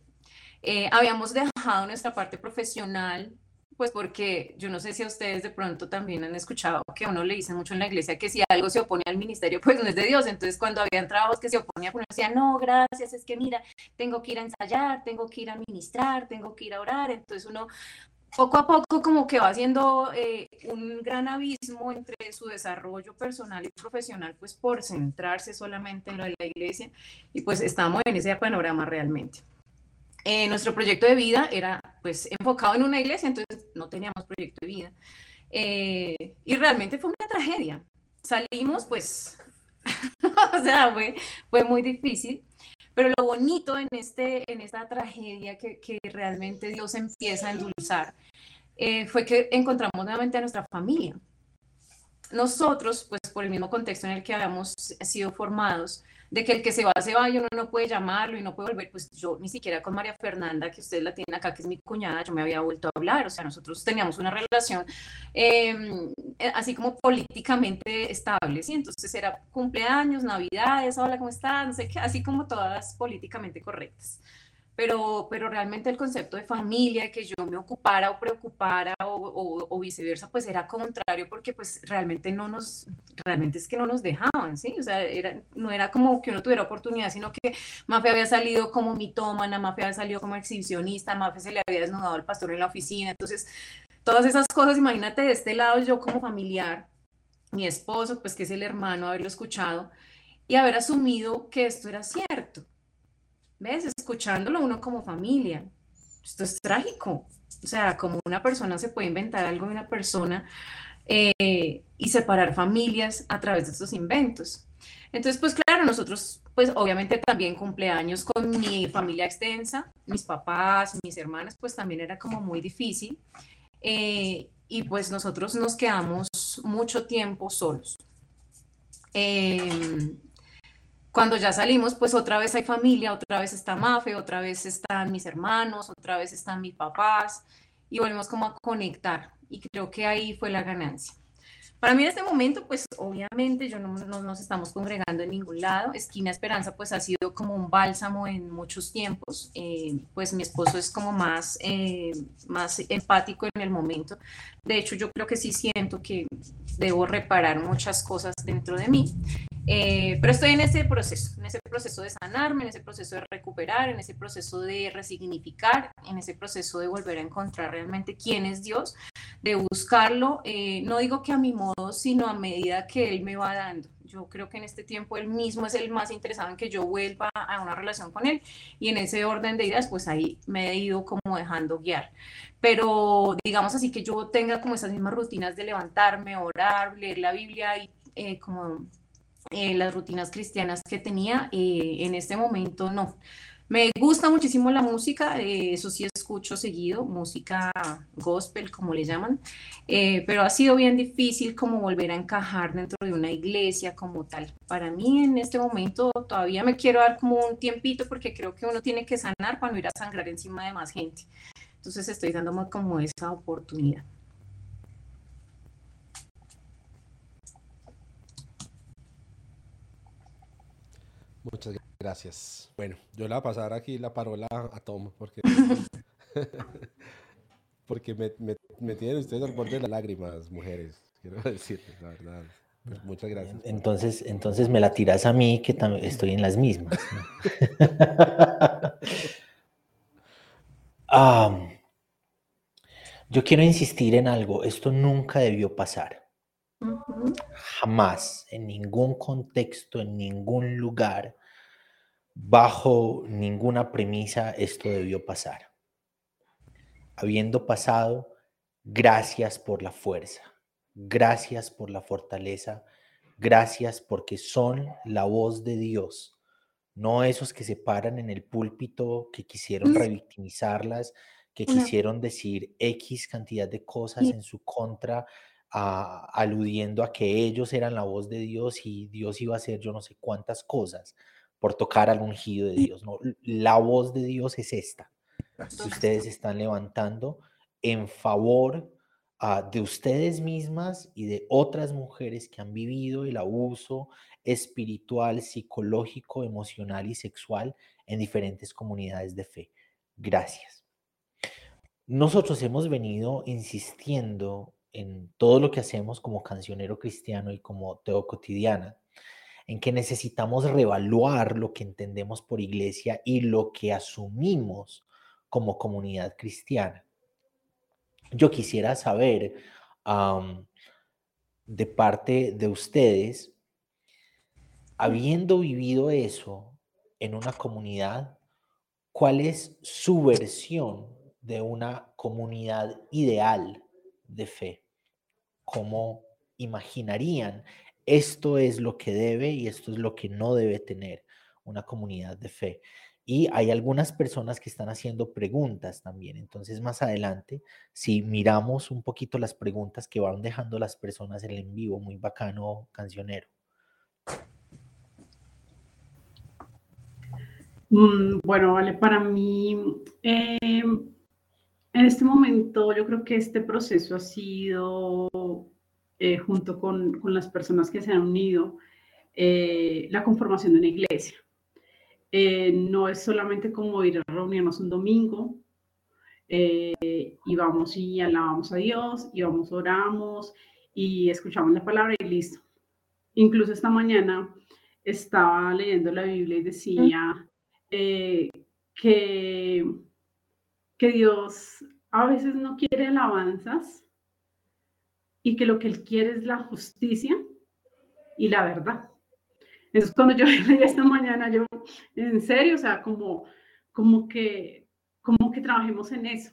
Eh, habíamos dejado nuestra parte profesional pues porque yo no sé si a ustedes de pronto también han escuchado que uno le dice mucho en la iglesia que si algo se opone al ministerio, pues no es de Dios. Entonces, cuando habían trabajos que se oponían, uno decía, no, gracias, es que mira, tengo que ir a ensayar, tengo que ir a ministrar, tengo que ir a orar. Entonces, uno poco a poco como que va haciendo eh, un gran abismo entre su desarrollo personal y profesional, pues por centrarse solamente en lo de la iglesia y pues estamos en ese panorama realmente. Eh, nuestro proyecto de vida era pues enfocado en una iglesia, entonces no teníamos proyecto de vida. Eh, y realmente fue una tragedia. Salimos pues, <laughs> o sea, fue, fue muy difícil. Pero lo bonito en, este, en esta tragedia que, que realmente Dios empieza a endulzar eh, fue que encontramos nuevamente a nuestra familia. Nosotros, pues por el mismo contexto en el que habíamos sido formados, de que el que se va, se va y uno no puede llamarlo y no puede volver, pues yo ni siquiera con María Fernanda, que ustedes la tienen acá, que es mi cuñada, yo me había vuelto a hablar, o sea, nosotros teníamos una relación em, eh, así como políticamente estable, ¿sí? Entonces era cumpleaños, navidades, hola, ¿cómo estás? No sé qué, así como todas políticamente correctas pero, pero realmente el concepto de familia, que yo me ocupara o preocupara o, viceversa, pues era contrario porque pues realmente no nos, realmente es que no nos dejaban, ¿sí? O sea, era, no era como que uno tuviera oportunidad, sino que Mafe había salido como mitómana, Mafe había salido como exhibicionista, Mafe se le había desnudado al pastor en la oficina, entonces todas esas cosas, imagínate de este lado yo como familiar, mi esposo, pues que es el hermano, haberlo escuchado y haber asumido que esto era cierto. ¿Ves? Escuchándolo uno como familia. Esto es trágico. O sea, como una persona se puede inventar algo de una persona eh, y separar familias a través de estos inventos. Entonces, pues claro, nosotros, pues obviamente también cumpleaños con mi familia extensa, mis papás, mis hermanas, pues también era como muy difícil. Eh, y pues nosotros nos quedamos mucho tiempo solos. Eh, cuando ya salimos, pues otra vez hay familia, otra vez está Mafe, otra vez están mis hermanos, otra vez están mis papás y volvemos como a conectar y creo que ahí fue la ganancia. Para mí en este momento, pues obviamente yo no, nos estamos congregando en ningún lado. Esquina Esperanza pues ha sido como un bálsamo en muchos tiempos. Eh, pues mi esposo es como más, eh, más empático en el momento. De hecho, yo creo que sí siento que debo reparar muchas cosas dentro de mí. Eh, pero estoy en ese proceso, en ese proceso de sanarme, en ese proceso de recuperar, en ese proceso de resignificar, en ese proceso de volver a encontrar realmente quién es Dios, de buscarlo, eh, no digo que a mi modo, sino a medida que Él me va dando. Yo creo que en este tiempo Él mismo es el más interesado en que yo vuelva a una relación con Él y en ese orden de ideas, pues ahí me he ido como dejando guiar. Pero digamos así que yo tenga como esas mismas rutinas de levantarme, orar, leer la Biblia y eh, como eh, las rutinas cristianas que tenía, eh, en este momento no. Me gusta muchísimo la música, eh, eso sí escucho seguido, música gospel, como le llaman, pero ha sido bien difícil como volver a encajar dentro de una iglesia como tal. Para mí en este momento todavía me quiero dar como un tiempito porque creo que uno tiene que sanar para no ir a sangrar encima de más gente. Entonces estoy dándome como esa oportunidad. Muchas gracias. Bueno, yo le voy a pasar aquí la parola a Tom porque, <laughs> porque me, me, tienen ustedes al borde de las lágrimas, mujeres. Quiero <laughs> decirles, la verdad. Pues muchas gracias. Entonces, entonces me la tiras a mí que también estoy en las mismas. <laughs> yo quiero insistir en algo. Esto nunca debió pasar. Jamás, en ningún contexto, en ningún lugar, bajo ninguna premisa, esto debió pasar. Habiendo pasado, gracias por la fuerza, gracias por la fortaleza, gracias porque son la voz de Dios, no esos que se paran en el púlpito, que quisieron revictimizarlas, que quisieron decir X cantidad de cosas en su contra aludiendo a que ellos eran la voz de Dios y Dios iba a hacer yo no sé cuántas cosas por tocar al ungido de Dios. No, la voz de Dios es esta. Si ustedes están levantando en favor ah, de ustedes mismas y de otras mujeres que han vivido el abuso espiritual, psicológico, emocional y sexual en diferentes comunidades de fe. Gracias. Nosotros hemos venido insistiendo en todo lo que hacemos como cancionero cristiano y como teo cotidiana, en que necesitamos reevaluar lo que entendemos por iglesia y lo que asumimos como comunidad cristiana. yo quisiera saber de parte de ustedes, habiendo vivido eso en una comunidad, ¿cuál es su versión de una comunidad ideal de fe? ¿Cómo imaginarían esto es lo que debe y esto es lo que no debe tener una comunidad de fe? Y hay algunas personas que están haciendo preguntas también. Entonces, más adelante, si miramos un poquito las preguntas que van dejando las personas en el en vivo, muy bacano, cancionero. Mm, bueno, vale, para mí, em, en este momento yo creo que este proceso ha sido, eh, junto con, con, las personas que se han unido, eh, la conformación de una iglesia. Eh, no es solamente como ir a reunirnos un domingo y vamos y alabamos a Dios y vamos, oramos y escuchamos la palabra y listo. Incluso esta mañana estaba leyendo la Biblia y decía que, que Dios a veces no quiere alabanzas y que lo que Él quiere es la justicia y la verdad. Entonces, cuando yo <laughs> leí esta mañana, yo, en serio, o sea, como, como, que, como que trabajemos en eso.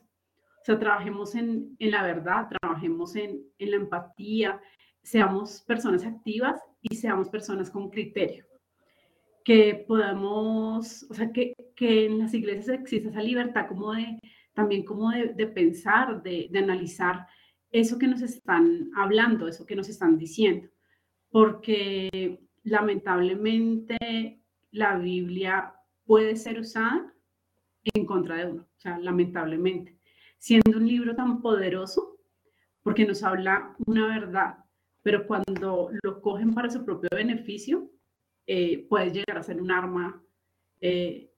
O sea, trabajemos en, en la verdad, trabajemos en, en la empatía, seamos personas activas y seamos personas con criterio que podamos, o sea, que, que, en las iglesias exista esa libertad como de, también como de, de pensar, de, de, analizar eso que nos están hablando, eso que nos están diciendo, porque lamentablemente la Biblia puede ser usada en contra de uno, o sea, lamentablemente, siendo un libro tan poderoso, porque nos habla una verdad, pero cuando lo cogen para su propio beneficio, eh, puede llegar a ser un arma eh,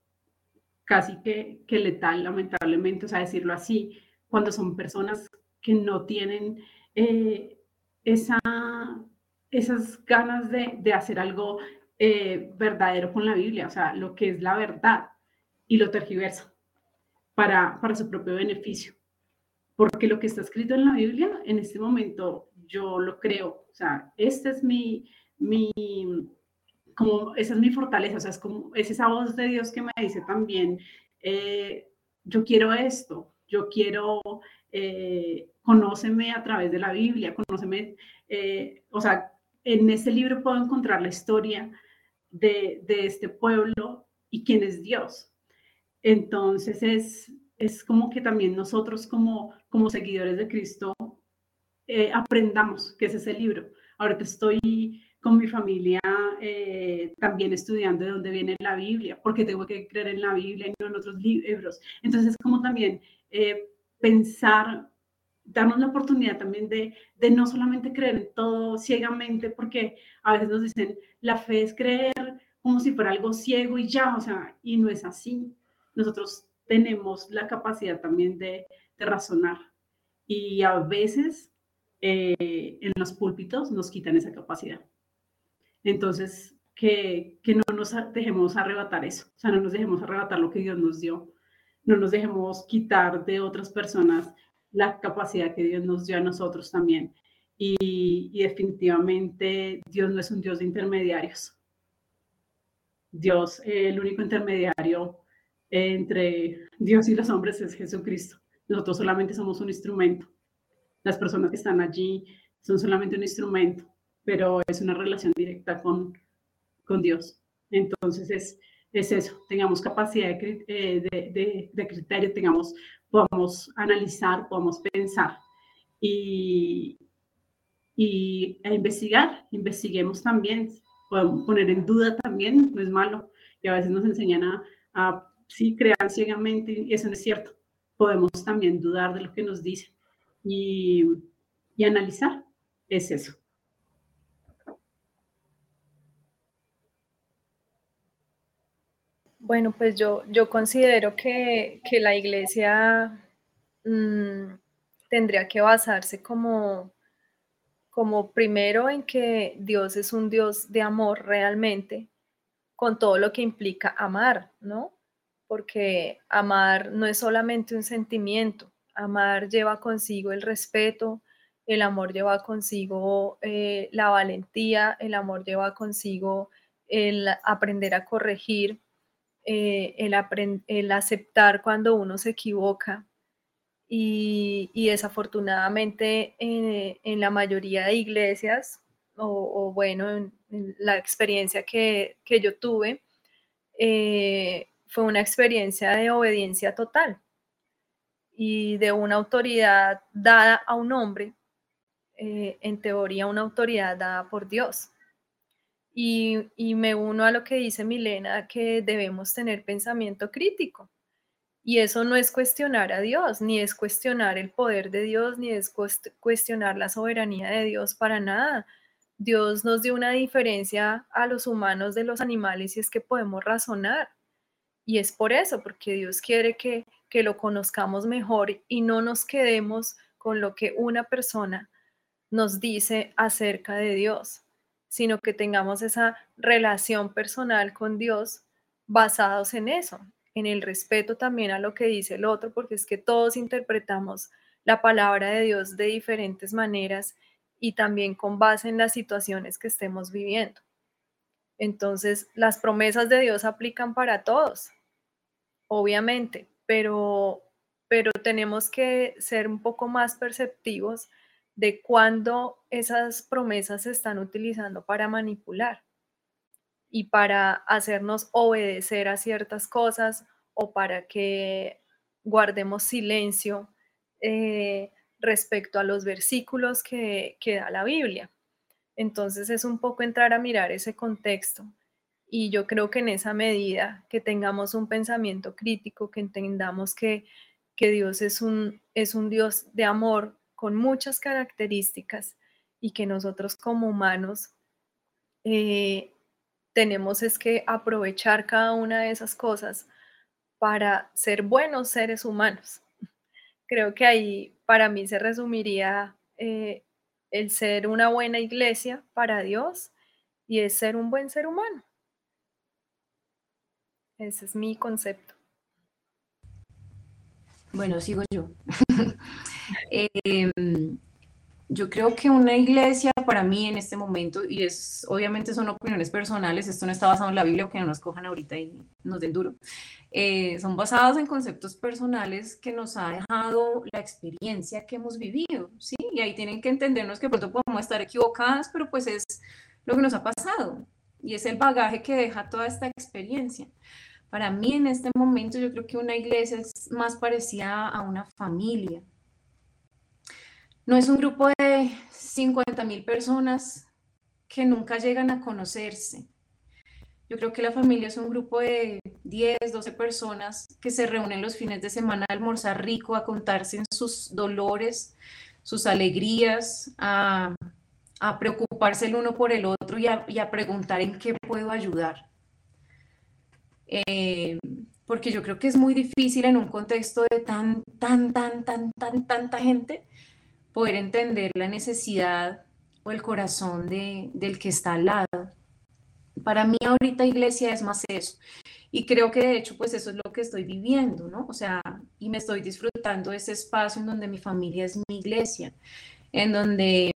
casi que, que, letal, lamentablemente, o sea, decirlo así, cuando son personas que no tienen eh, esa, esas ganas de, de hacer algo verdadero con la Biblia, o sea, lo que es la verdad y lo tergiversa para, para su propio beneficio. Porque lo que está escrito en la Biblia, en este momento, yo lo creo, o sea, esta es mi, mi, como esa es mi fortaleza, o sea, es como es esa voz de Dios que me dice también, eh, yo quiero esto, yo quiero, eh, conóceme a través de la Biblia, conóceme, eh, o sea, en ese libro puedo encontrar la historia de, de, este pueblo y quién es Dios. Entonces es, es como que también nosotros como, como seguidores de Cristo eh, aprendamos que es ese libro. Ahorita estoy con mi familia eh, también estudiando de dónde viene la Biblia, porque tengo que creer en la Biblia y no en otros libros. Entonces es como también eh, pensar, darnos la oportunidad también de, de no solamente creer en todo ciegamente, porque a veces nos dicen, la fe es creer como si fuera algo ciego y ya, o sea, y no es así. Nosotros tenemos la capacidad también de, de razonar y a veces eh, en los púlpitos nos quitan esa capacidad. Entonces, que, que, no nos dejemos arrebatar eso, o sea, no nos dejemos arrebatar lo que Dios nos dio, no nos dejemos quitar de otras personas la capacidad que Dios nos dio a nosotros también. Y, y definitivamente Dios no es un Dios de intermediarios. Dios, el único intermediario entre Dios y los hombres es Jesucristo. Nosotros solamente somos un instrumento. Las personas que están allí son solamente un instrumento pero es una relación directa con, con Dios. Entonces es, es eso, tengamos capacidad de, eh, de, de, criterio, tengamos, podamos analizar, podamos pensar y, y e investigar, investiguemos también, podemos poner en duda también, no es malo, y a veces nos enseñan a, a sí, crear ciegamente, y eso no es cierto, podemos también dudar de lo que nos dicen y, y analizar, es eso. Bueno, pues yo, yo considero que, la iglesia mm, tendría que basarse como, como primero en que Dios es un Dios de amor realmente, con todo lo que implica amar, ¿no? Porque amar no es solamente un sentimiento, Amar lleva consigo el respeto, el amor lleva consigo eh, la valentía, el amor lleva consigo el aprender a corregir, eh, el, aceptar cuando uno se equivoca. Y, desafortunadamente eh, en la mayoría de iglesias, o, bueno, en, la experiencia que, que yo tuve, fue una experiencia de obediencia total y de una autoridad dada a un hombre, eh, en teoría una autoridad dada por Dios. Y, me uno a lo que dice Milena, que debemos tener pensamiento crítico. Y eso no es cuestionar a Dios, ni es cuestionar el poder de Dios, ni es cuestionar la soberanía de Dios para nada. Dios nos dio una diferencia a los humanos de los animales y es que podemos razonar. Y es por eso, porque Dios quiere que, que lo conozcamos mejor y no nos quedemos con lo que una persona nos dice acerca de Dios, sino que tengamos esa relación personal con Dios basados en eso, en el respeto también a lo que dice el otro, porque es que todos interpretamos la palabra de Dios de diferentes maneras y también con base en las situaciones que estemos viviendo. Entonces, las promesas de Dios aplican para todos, obviamente, pero, pero tenemos que ser un poco más perceptivos de cuándo esas promesas se están utilizando para manipular y para hacernos obedecer a ciertas cosas o para que guardemos silencio eh, respecto a los versículos que, que da la Biblia. Entonces es un poco entrar a mirar ese contexto y yo creo que en esa medida que tengamos un pensamiento crítico, que entendamos que, Dios es un, es un Dios de amor con muchas características y que nosotros como humanos eh, tenemos es que aprovechar cada una de esas cosas para ser buenos seres humanos. Creo que ahí para mí se resumiría eh, el ser una buena iglesia para Dios y es ser un buen ser humano. Ese es mi concepto. Bueno, sigo yo. <laughs> Em, yo creo que una iglesia para mí en este momento, y es obviamente son opiniones personales, esto no está basado en la Biblia, que no nos cojan ahorita y nos den duro, eh, son basados en conceptos personales que nos ha dejado la experiencia que hemos vivido, ¿sí? Y ahí tienen que entendernos que pronto podemos estar equivocadas, pero pues es lo que nos ha pasado y es el bagaje que deja toda esta experiencia. Para mí en este momento yo creo que una iglesia es más parecida a una familia. No es un grupo de 50 mil personas que nunca llegan a conocerse. Yo creo que la familia es un grupo de 10, 12 personas que se reúnen los fines de semana a almorzar rico, a contarse en sus dolores, sus alegrías, a, preocuparse el uno por el otro y a preguntar en qué puedo ayudar. Eh, porque yo creo que es muy difícil en un contexto de tan, tan, tan, tan, tan, tanta gente poder entender la necesidad o el corazón de, del que está al lado. Para mí ahorita iglesia es más eso. Y creo que de hecho pues eso es lo que estoy viviendo, ¿no? O sea, y me estoy disfrutando de ese espacio en donde mi familia es mi iglesia, en donde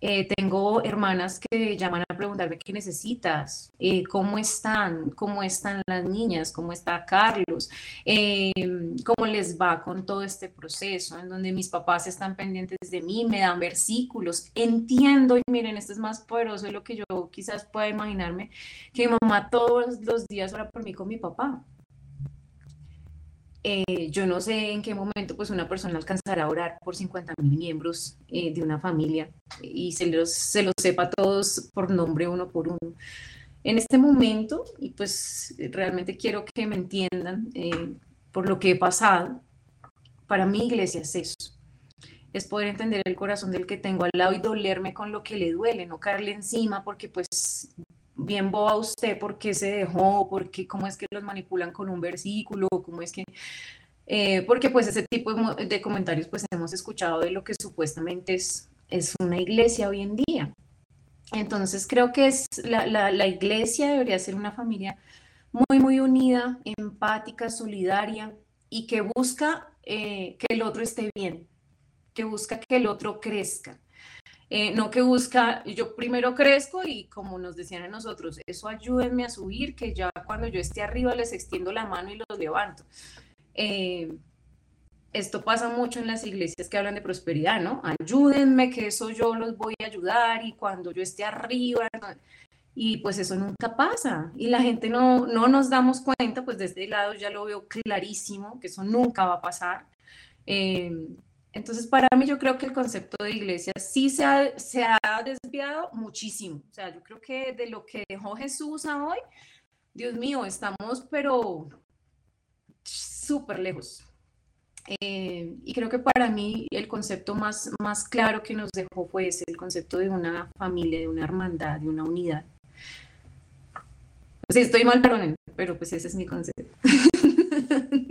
eh, tengo hermanas que llaman a preguntarme qué necesitas, eh, cómo están, cómo están las niñas, cómo está Carlos, eh, cómo les va con todo este proceso, en donde mis papás están pendientes de mí, me dan versículos, entiendo, y miren, esto es más poderoso de lo que yo quizás pueda imaginarme, que mi mamá todos los días ora por mí con mi papá. Eh, yo no sé en qué momento pues una persona alcanzará a orar por 50 mil miembros eh, de una familia y se los, se los sepa todos por nombre uno por uno. En este momento, y pues realmente quiero que me entiendan eh, por lo que he pasado, para mi iglesia es eso, es poder entender el corazón del que tengo al lado y dolerme con lo que le duele, no caerle encima porque pues bien boba usted, por qué se dejó, por qué, cómo es que los manipulan con un versículo, cómo es que... Eh, porque pues ese tipo de, comentarios pues hemos escuchado de lo que supuestamente es, es una iglesia hoy en día. Entonces creo que es la, la, la iglesia debería ser una familia muy, muy unida, empática, solidaria, y que busca eh, que el otro esté bien, que busca que el otro crezca. Eh, no que busca, yo primero crezco y como nos decían a nosotros, eso ayúdenme a subir, que ya cuando yo esté arriba les extiendo la mano y los levanto. Eh, esto pasa mucho en las iglesias que hablan de prosperidad, ¿no? Ayúdenme, que eso yo los voy a ayudar y cuando yo esté arriba, y pues eso nunca pasa y la gente no, no nos damos cuenta, pues desde este lado ya lo veo clarísimo, que eso nunca va a pasar. Eh, entonces, para mí yo creo que el concepto de iglesia sí se ha, se ha desviado muchísimo. O sea, yo creo que de lo que dejó Jesús a hoy, Dios mío, estamos pero súper lejos. Eh, y creo que para mí el concepto más, más claro que nos dejó fue ese, el concepto de una familia, de una hermandad, de una unidad. Sí, estoy mal, perdonen, pero pues ese es mi concepto. <laughs>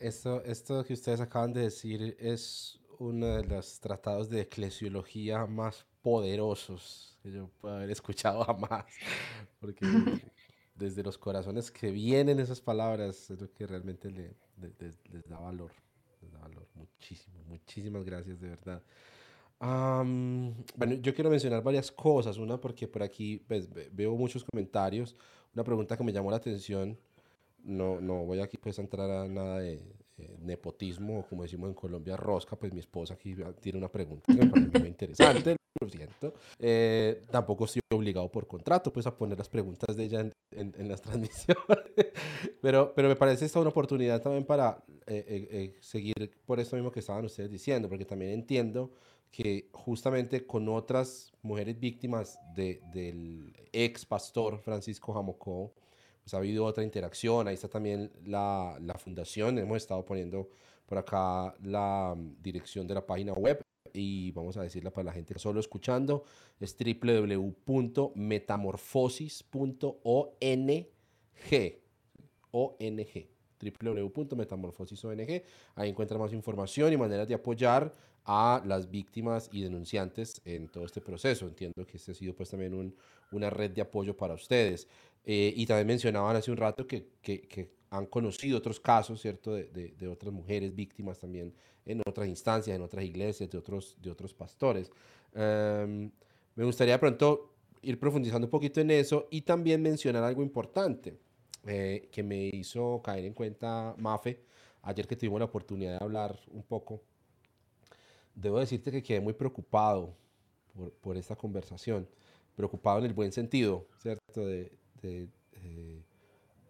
Esto, esto que ustedes acaban de decir es uno de los tratados de eclesiología más poderosos que yo puedo haber escuchado <laughs> jamás, porque desde los corazones que vienen esas palabras es lo que realmente le, les da valor, les da valor muchísimo, muchísimas gracias de verdad bueno, yo quiero mencionar varias cosas. Una, porque por aquí pues, veo muchos comentarios. Una pregunta que me llamó la atención. No, no voy aquí pues a entrar a nada de eh, nepotismo o como decimos en Colombia, rosca. Pues mi esposa aquí tiene una pregunta que muy interesante. <laughs> Lo siento. Eh, tampoco estoy obligado por contrato pues a poner las preguntas de ella en, en, las <laughs> transmisiones. pero, pero me parece esta una oportunidad también para eh, seguir por esto mismo que estaban ustedes diciendo. Porque también entiendo que justamente con otras mujeres víctimas de, del ex pastor Francisco Jamocó, pues ha habido otra interacción. Ahí está también la, la fundación. Hemos estado poniendo por acá la mm, dirección de la página web y vamos a decirla para la gente que solo escuchando, es www.metamorfosis.ong. ONG www.metamorfosis.ong. Ahí encuentra más información y maneras de apoyar a las víctimas y denunciantes en todo este proceso. Entiendo que este ha sido pues también un, una red de apoyo para ustedes. Eh, y también mencionaban hace un rato que, que, que han conocido otros casos, ¿cierto?, de, de, otras mujeres víctimas también en otras instancias, en otras iglesias, de otros, de otros pastores. Em, me gustaría de pronto ir profundizando un poquito en eso y también mencionar algo importante eh, que me hizo caer en cuenta Mafe, ayer que tuvimos la oportunidad de hablar un poco debo decirte que quedé muy preocupado por, por, esta conversación, preocupado en el buen sentido, ¿cierto? De, de, eh,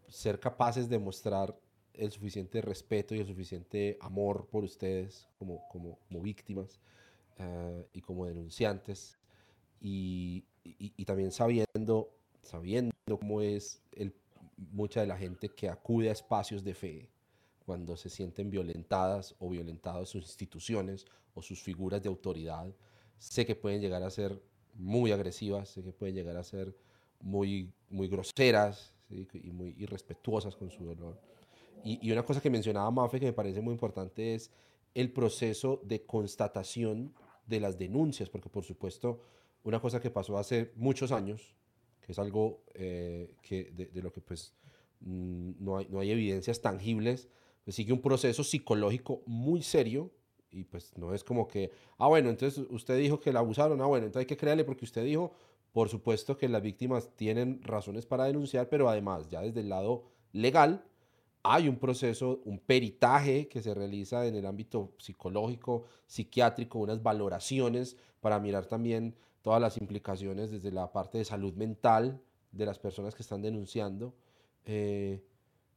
ser capaces de mostrar el suficiente respeto y el suficiente amor por ustedes como, como, como víctimas uh, y como denunciantes y, y, y, también sabiendo, sabiendo cómo es el, mucha de la gente que acude a espacios de fe cuando se sienten violentadas o violentadas sus instituciones o sus figuras de autoridad. Sé que pueden llegar a ser muy agresivas, sé que pueden llegar a ser muy, muy groseras y muy irrespetuosas con su dolor. Y, y, una cosa que mencionaba Mafe que me parece muy importante es el proceso de constatación de las denuncias, porque por supuesto una cosa que pasó hace muchos años, que es algo eh, que de, de, lo que pues mm, no hay, no hay evidencias tangibles, pues sigue un proceso psicológico muy serio y pues no es como que, ah, bueno, entonces usted dijo que la abusaron, ah, bueno, entonces hay que creerle porque usted dijo, por supuesto que las víctimas tienen razones para denunciar, pero además ya desde el lado legal hay un proceso, un peritaje que se realiza en el ámbito psicológico, psiquiátrico, unas valoraciones para mirar también todas las implicaciones desde la parte de salud mental de las personas que están denunciando. Eh,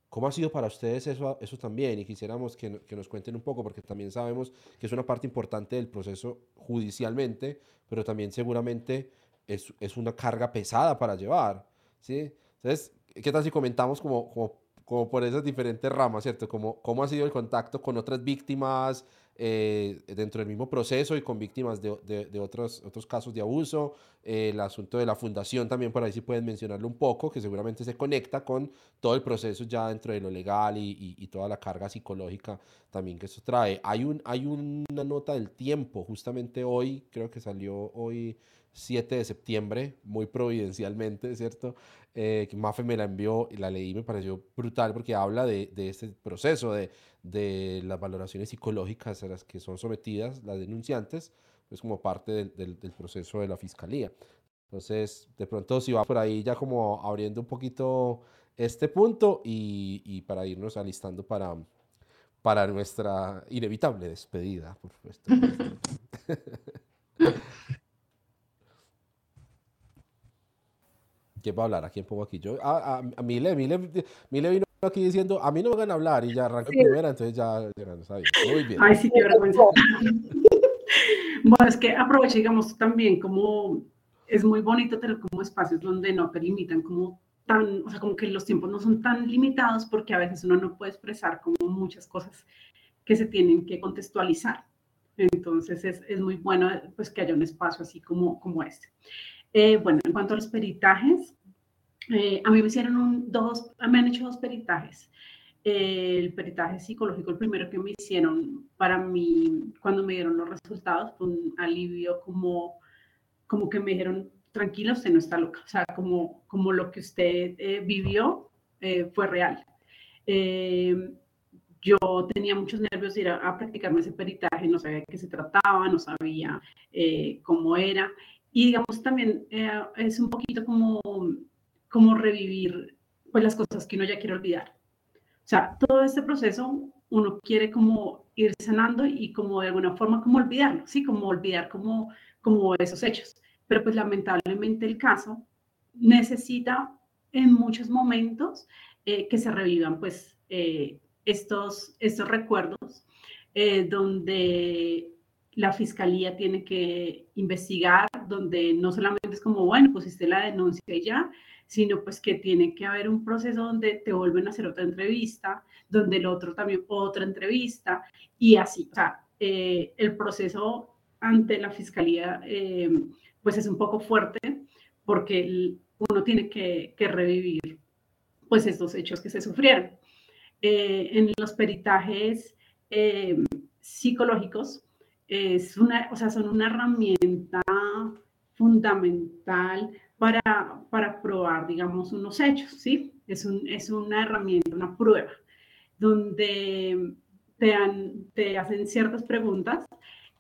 ¿Cómo ha sido para ustedes eso, eso también? Y quisiéramos que, que, nos cuenten un poco, porque también sabemos que es una parte importante del proceso judicialmente, pero también seguramente es, es una carga pesada para llevar. ¿sí? Entonces, ¿qué tal si comentamos como, como, como por esas diferentes ramas, ¿cierto? Como, ¿Cómo ha sido el contacto con otras víctimas, eh, dentro del mismo proceso y con víctimas de, de, de otros, otros casos de abuso. Eh, el asunto de la fundación también por ahí sí pueden mencionarlo un poco, que seguramente se conecta con todo el proceso ya dentro de lo legal y, y, y toda la carga psicológica también que eso trae. Hay, un, hay una nota del tiempo, justamente hoy, creo que salió hoy 7 de septiembre, muy providencialmente, ¿cierto? Eh, que Mafe me la envió y la leí y me pareció brutal porque habla de, de este proceso, de, de, las valoraciones psicológicas a las que son sometidas las denunciantes, pues como parte del, del, del, proceso de la fiscalía. Entonces, de pronto si va por ahí ya como abriendo un poquito este punto y, y para irnos alistando para, para nuestra inevitable despedida, por supuesto. <laughs> ¿Quién va a hablar? ¿A quién pongo aquí? Yo, a, a, a Mile, Mile, Mile vino aquí diciendo, a mí no me van a hablar y ya arranqué sí. primera, entonces ya, ya no sabía. Muy bien. <laughs> Ay, sí, qué vergüenza. <laughs> bueno, es que aproveché, digamos, también como es muy bonito tener como espacios donde no te limitan como tan, o sea, como que los tiempos no son tan limitados porque a veces uno no puede expresar como muchas cosas que se tienen que contextualizar. Entonces es, es muy bueno pues que haya un espacio así como, como este. Eh, bueno, en cuanto a los peritajes, eh, a mí me hicieron un, dos, me han hecho dos peritajes. Eh, el peritaje psicológico, el primero que me hicieron para mí, cuando me dieron los resultados, fue un alivio como, como que me dijeron, tranquila, usted no está loca. O sea, como, como lo que usted eh, vivió eh, fue real. Eh, yo tenía muchos nervios de ir a, a, practicarme ese peritaje, no sabía de qué se trataba, no sabía cómo era. Y digamos también es un poquito como, como revivir pues, las cosas que uno ya quiere olvidar. O sea, todo este proceso uno quiere como ir sanando y como de alguna forma como olvidarlo, ¿sí? Como olvidar como, como esos hechos pero pues lamentablemente el caso necesita en muchos momentos eh, que se revivan pues eh, estos, estos recuerdos eh, donde la fiscalía tiene que investigar, donde no solamente es como, bueno, pusiste la denuncia y ya, sino pues que tiene que haber un proceso donde te vuelven a hacer otra entrevista, donde el otro también otra entrevista y así. O sea, el proceso ante la fiscalía pues es un poco fuerte porque uno tiene que, que revivir pues estos hechos que se sufrieron. Eh, en los peritajes eh, psicológicos es una, o sea, son una herramienta fundamental para, para probar, digamos, unos hechos, ¿sí? Es, un, es una herramienta, una prueba, donde te, te hacen ciertas preguntas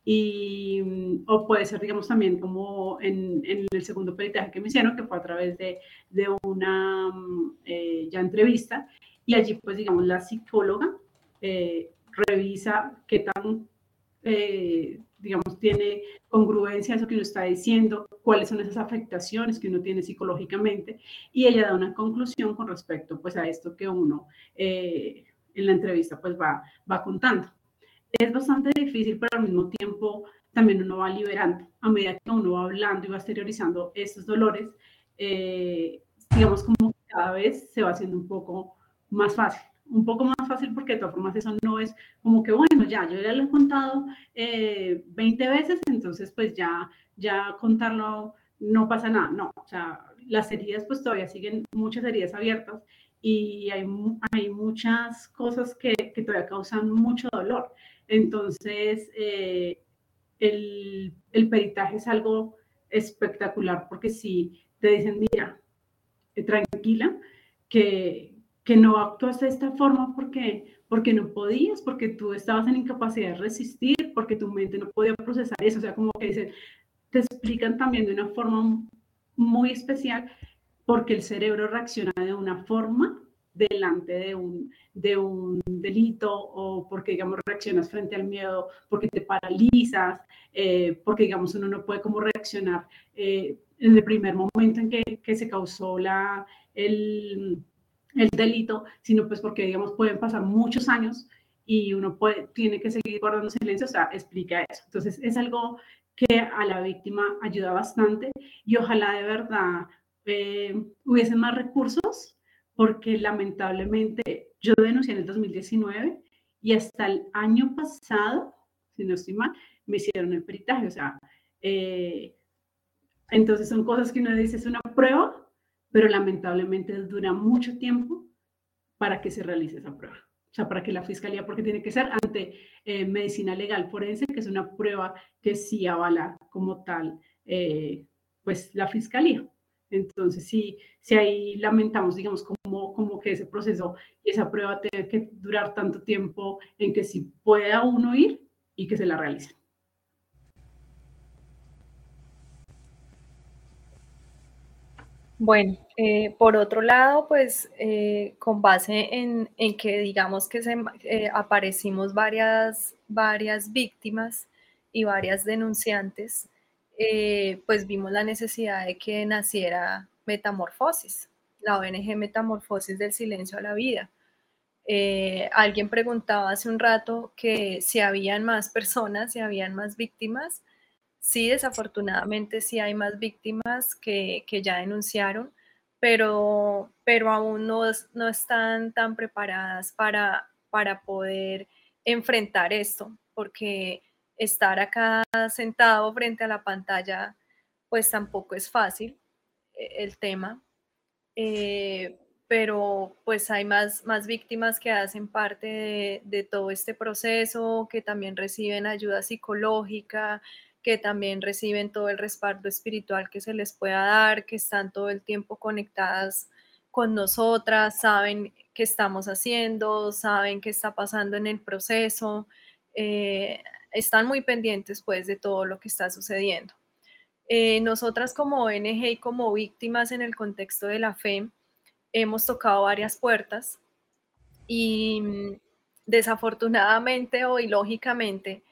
y, mm, o puede ser, digamos, también como en, en, el segundo peritaje que me hicieron, que fue a través de, de una mm, eh, ya entrevista, y allí, pues, digamos, la psicóloga eh, revisa qué tan, eh, digamos, tiene congruencia eso que uno está diciendo, cuáles son esas afectaciones que uno tiene psicológicamente, y ella da una conclusión con respecto, pues, a esto que uno en la entrevista, pues, va, va contando es bastante difícil, pero al mismo tiempo también uno va liberando. A medida que uno va hablando y va exteriorizando estos dolores, eh, digamos como cada vez se va haciendo un poco más fácil. Un poco más fácil porque de todas formas eso no es como que, bueno, ya, yo ya lo he contado eh, 20 veces, entonces pues ya, ya contarlo no pasa nada. No, o sea, las heridas pues todavía siguen muchas heridas abiertas y hay, hay muchas cosas que, que todavía causan mucho dolor. Entonces, eh, el, el, peritaje es algo espectacular porque si te dicen, mira, eh, tranquila, que, que no actuaste de esta forma porque, porque no podías, porque tú estabas en incapacidad de resistir, porque tu mente no podía procesar eso, o sea, como que dicen, te explican también de una forma muy especial porque el cerebro reacciona de una forma delante de un, de un delito o porque, digamos, reaccionas frente al miedo, porque te paralizas, eh, porque, digamos, uno no puede como reaccionar eh, en el primer momento en que, que se causó la, el, el, delito, sino pues porque, digamos, pueden pasar muchos años y uno tiene que seguir guardando silencio, o sea, explica eso. Entonces, es algo que a la víctima ayuda bastante y ojalá de verdad eh, hubiesen más recursos porque lamentablemente yo denuncié en el 2019 y hasta el año pasado, si no estoy mal, me hicieron el peritaje. O sea, eh, entonces son cosas que uno dice es una prueba, pero lamentablemente dura mucho tiempo para que se realice esa prueba. O sea, para que la fiscalía, porque tiene que ser ante eh, medicina legal forense, que es una prueba que sí avala como tal eh, pues la fiscalía. Entonces, sí, si ahí lamentamos, digamos, como, como que ese proceso esa prueba tiene que durar tanto tiempo en que sí pueda uno ir y que se la realice. Bueno, eh, por otro lado, pues eh, con base en, que digamos que se, eh, aparecimos varias, varias víctimas y varias denunciantes, pues vimos la necesidad de que naciera Metamorfosis, la ONG Metamorfosis del Silencio a la Vida. alguien preguntaba hace un rato que si habían más personas, si habían más víctimas. Sí, desafortunadamente sí hay más víctimas que, ya denunciaron, pero, pero aún no, no están tan preparadas para, para poder enfrentar esto, porque estar acá sentado frente a la pantalla, pues tampoco es fácil eh, el tema. Eh, pero pues hay más, más víctimas que hacen parte de, de, todo este proceso, que también reciben ayuda psicológica, que también reciben todo el respaldo espiritual que se les pueda dar, que están todo el tiempo conectadas con nosotras, saben qué estamos haciendo, saben qué está pasando en el proceso, eh, están muy pendientes pues de todo lo que está sucediendo. Eh, nosotras como ONG y como víctimas en el contexto de la fe, hemos tocado varias puertas y mm, desafortunadamente o ilógicamente,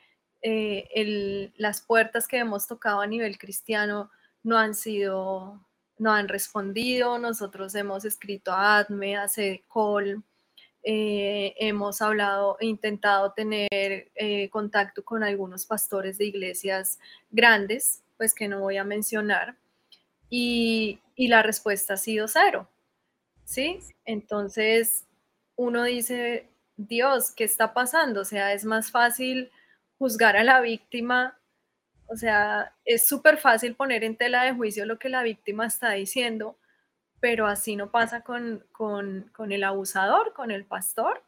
eh, las puertas que hemos tocado a nivel cristiano no han sido, no han respondido. Nosotros hemos escrito a ADME, a CEDECOL, eh, hemos hablado, intentado tener eh, contacto con algunos pastores de iglesias grandes, pues que no voy a mencionar, y, y la respuesta ha sido cero. ¿Sí? Entonces, uno dice, Dios, ¿qué está pasando? O sea, es más fácil juzgar a la víctima, o sea, es súper fácil poner en tela de juicio lo que la víctima está diciendo, pero así no pasa con, el abusador, con el pastor.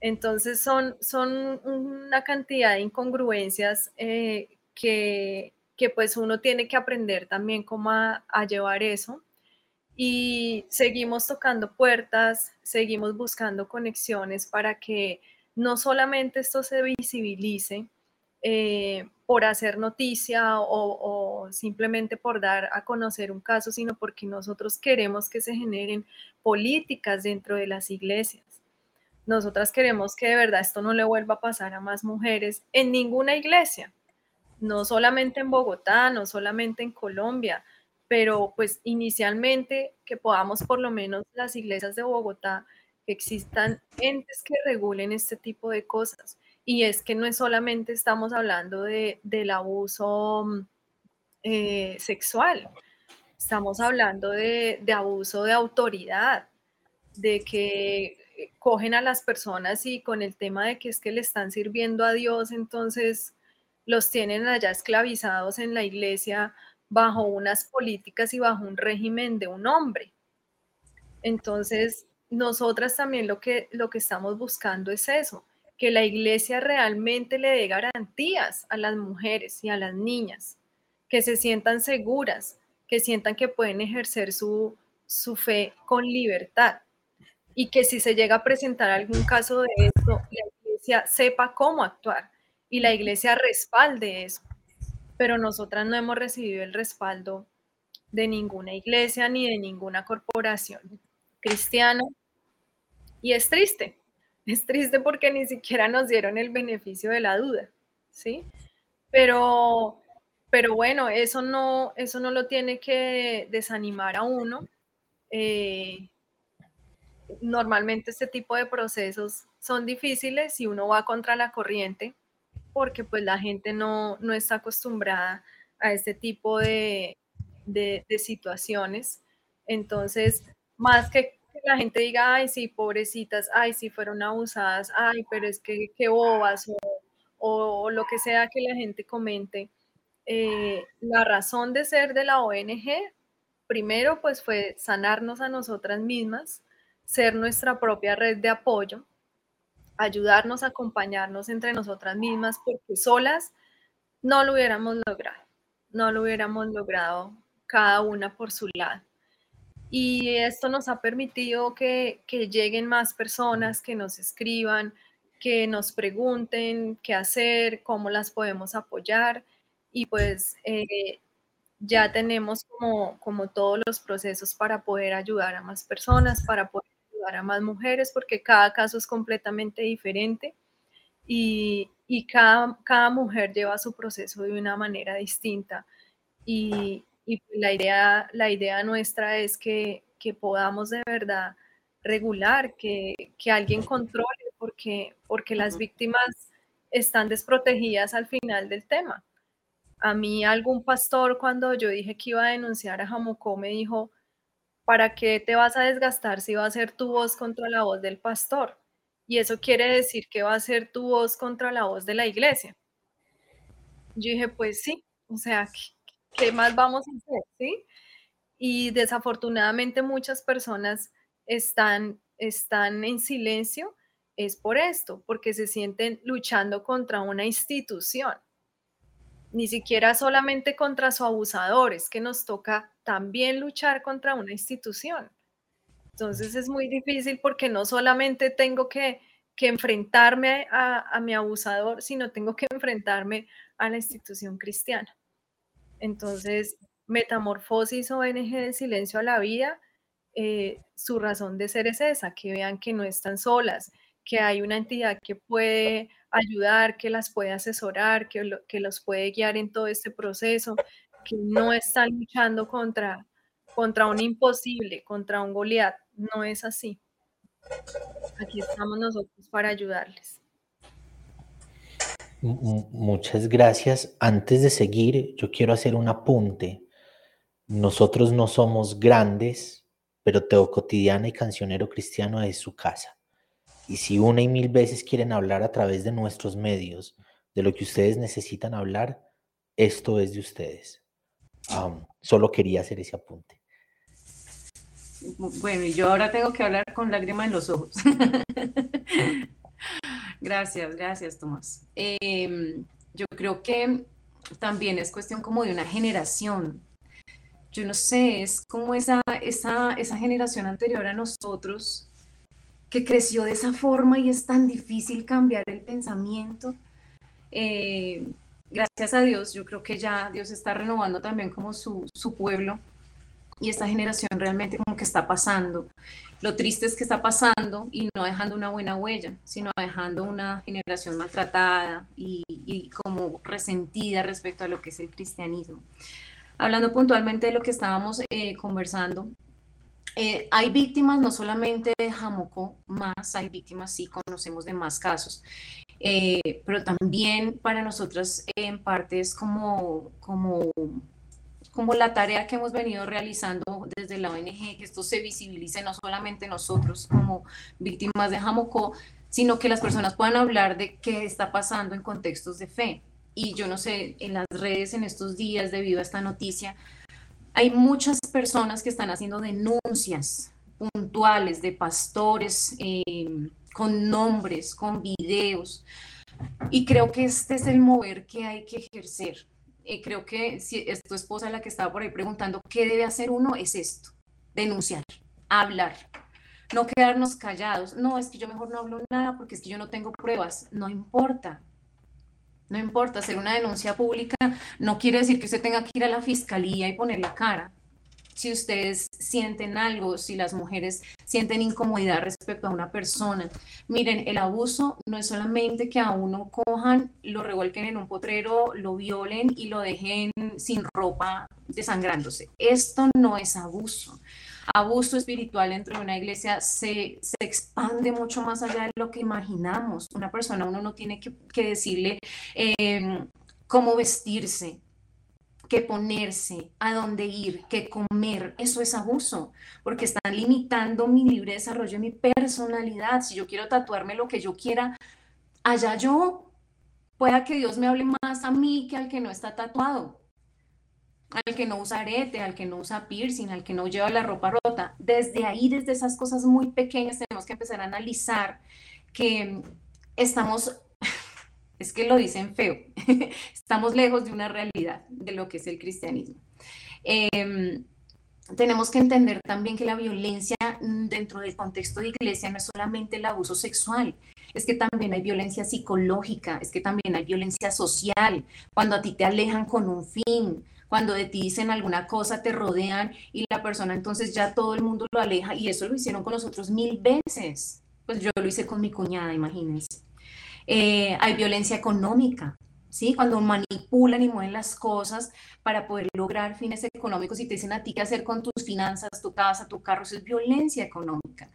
Entonces son, son una cantidad de incongruencias eh, que, pues uno tiene que aprender también cómo a, a llevar eso. Y seguimos tocando puertas, seguimos buscando conexiones para que no solamente esto se visibilice eh, por hacer noticia o, simplemente por dar a conocer un caso, sino porque nosotros queremos que se generen políticas dentro de las iglesias. Nosotras queremos que de verdad esto no le vuelva a pasar a más mujeres en ninguna iglesia, no solamente en Bogotá, no solamente en Colombia, pero pues inicialmente que podamos por lo menos las iglesias de Bogotá existan entes que regulen este tipo de cosas. Y es que no es solamente estamos hablando de, del abuso mm, eh, sexual, estamos hablando de, de, abuso de autoridad, de que cogen a las personas y con el tema de que es que le están sirviendo a Dios, entonces los tienen allá esclavizados en la iglesia bajo unas políticas y bajo un régimen de un hombre. Entonces, nosotras también lo que, lo que estamos buscando es eso, que la iglesia realmente le dé garantías a las mujeres y a las niñas, que se sientan seguras, que sientan que pueden ejercer su, su fe con libertad y que si se llega a presentar algún caso de esto, la iglesia sepa cómo actuar y la iglesia respalde eso. Pero nosotras no hemos recibido el respaldo de ninguna iglesia ni de ninguna corporación cristiana y es triste, es triste porque ni siquiera nos dieron el beneficio de la duda, ¿sí? Pero, pero bueno, eso no, eso no lo tiene que desanimar a uno. Eh, normalmente este tipo de procesos son difíciles si uno va contra la corriente, porque pues la gente no, no está acostumbrada a este tipo de, de, de situaciones. Entonces, más que la gente diga, ay, sí, pobrecitas, ay, sí, fueron abusadas, ay, pero es que qué bobas, o, lo que sea que la gente comente. Eh, la razón de ser de la ONG, primero, pues fue sanarnos a nosotras mismas, ser nuestra propia red de apoyo, ayudarnos, acompañarnos entre nosotras mismas, porque solas no lo hubiéramos logrado, no lo hubiéramos logrado cada una por su lado. Y esto nos ha permitido que, lleguen más personas, que nos escriban, que nos pregunten qué hacer, cómo las podemos apoyar. Y pues eh, ya tenemos como, como todos los procesos para poder ayudar a más personas, para poder ayudar a más mujeres, porque cada caso es completamente diferente y, y cada, cada mujer lleva su proceso de una manera distinta. Y, y pues la idea, la idea nuestra es que, que podamos de verdad regular, que, que alguien controle, porque, porque las víctimas están desprotegidas al final del tema. A mí algún pastor cuando yo dije que iba a denunciar a Jamocó me dijo, ¿para qué te vas a desgastar si va a ser tu voz contra la voz del pastor? Y eso quiere decir que va a ser tu voz contra la voz de la iglesia. Yo dije, pues sí, o sea, ¿qué más vamos a hacer? ¿Sí? Y desafortunadamente muchas personas están, están en silencio, es por esto, porque se sienten luchando contra una institución, ni siquiera solamente contra su abusador, es que nos toca también luchar contra una institución. Entonces es muy difícil porque no solamente tengo que, que enfrentarme a, a mi abusador, sino tengo que enfrentarme a la institución cristiana. Entonces, Metamorfosis ONG de Silencio a la Vida, eh, su razón de ser es esa, que vean que no están solas, que hay una entidad que puede ayudar, que las puede asesorar, que, que los puede guiar en todo este proceso, que no están luchando contra, contra un imposible, contra un Goliat. No es así. Aquí estamos nosotros para ayudarles. Muchas gracias. Antes de seguir, yo quiero hacer un apunte. Nosotros no somos grandes, pero Teo Cotidiana y Cancionero Cristiano es su casa. Y si una y mil veces quieren hablar a través de nuestros medios de lo que ustedes necesitan hablar, esto es de ustedes. solo quería hacer ese apunte. Bueno, y yo ahora tengo que hablar con lágrimas en los ojos. <laughs> Gracias, gracias, Tomás. Em, yo creo que también es cuestión como de una generación. Yo no sé, es como esa, esa, esa generación anterior a nosotros que creció de esa forma y es tan difícil cambiar el pensamiento. Eh, gracias a Dios, yo creo que ya Dios está renovando también como su, su pueblo y esta generación realmente como que está pasando. Lo triste es que está pasando y no dejando una buena huella, sino dejando una generación maltratada y, como resentida respecto a lo que es el cristianismo. Hablando puntualmente de lo que estábamos eh, conversando, eh, hay víctimas no solamente de Jamocó, más hay víctimas, sí conocemos de más casos, eh, pero también para nosotras en parte es como, como como la tarea que hemos venido realizando desde la ONG, que esto se visibilice no solamente nosotros como víctimas de Jamocó, sino que las personas puedan hablar de qué está pasando en contextos de fe. Y yo no sé, en las redes en estos días, debido a esta noticia, hay muchas personas que están haciendo denuncias puntuales de pastores eh, con nombres, con videos. Y creo que este es el mover que hay que ejercer eh, creo que si es tu esposa la que estaba por ahí preguntando qué debe hacer uno, es esto, denunciar, hablar, no quedarnos callados. No, es que yo mejor no hablo nada porque es que yo no tengo pruebas. No importa. No importa, hacer una denuncia pública no quiere decir que usted tenga que ir a la fiscalía y poner la cara si ustedes sienten algo, si las mujeres sienten incomodidad respecto a una persona. Miren, el abuso no es solamente que a uno cojan, lo revuelquen en un potrero, lo violen y lo dejen sin ropa desangrándose. Esto no es abuso. Abuso espiritual dentro de una iglesia se, se expande mucho más allá de lo que imaginamos. Una persona, uno no tiene que, decirle eh, cómo vestirse, que ponerse, a dónde ir, qué comer, eso es abuso, porque están limitando mi libre desarrollo, mi personalidad. Si yo quiero tatuarme lo que yo quiera, allá yo, pueda que Dios me hable más a mí que al que no está tatuado, al que no usa arete, al que no usa piercing, al que no lleva la ropa rota. Desde ahí, desde esas cosas muy pequeñas, tenemos que empezar a analizar que estamos es que lo dicen feo, <laughs> estamos lejos de una realidad de lo que es el cristianismo. Em, tenemos que entender también que la violencia mm, dentro del contexto de iglesia no es solamente el abuso sexual, es que también hay violencia psicológica, es que también hay violencia social, cuando a ti te alejan con un fin, cuando de ti dicen alguna cosa, te rodean y la persona entonces ya todo el mundo lo aleja y eso lo hicieron con nosotros mil veces. Pues yo lo hice con mi cuñada, imagínense. Eh, hay violencia económica, ¿sí? Cuando manipulan y mueven las cosas para poder lograr fines económicos y te dicen a ti qué hacer con tus finanzas, tu casa, tu carro, eso es violencia económica.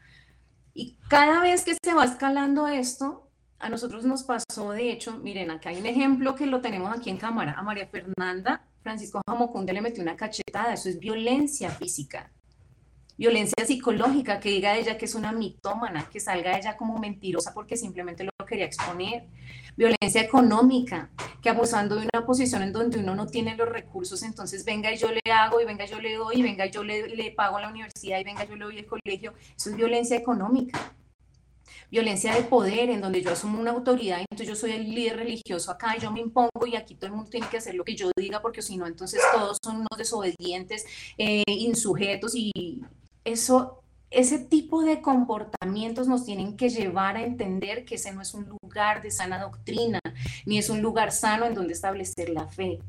Y cada vez que se va escalando esto, a nosotros nos pasó, de hecho, miren, acá hay un ejemplo que lo tenemos aquí en cámara, a María Fernanda Francisco Jamocunde le metió una cachetada, eso es violencia física, violencia psicológica, que diga ella que es una mitómana, que salga ella como mentirosa porque simplemente lo quería exponer, violencia económica, que abusando de una posición en donde uno no tiene los recursos, entonces venga y yo le hago, y venga yo le doy, y venga yo le, le pago la universidad, y venga yo le doy el colegio, eso es violencia económica. Violencia de poder, en donde yo asumo una autoridad, entonces yo soy el líder religioso acá, yo me impongo y aquí todo el mundo tiene que hacer lo que yo diga, porque si no, entonces todos son unos desobedientes, eh, insujetos, y eso, ese tipo de comportamientos nos tienen que llevar a entender que ese no es un lugar de sana doctrina, ni es un lugar sano en donde establecer la fe.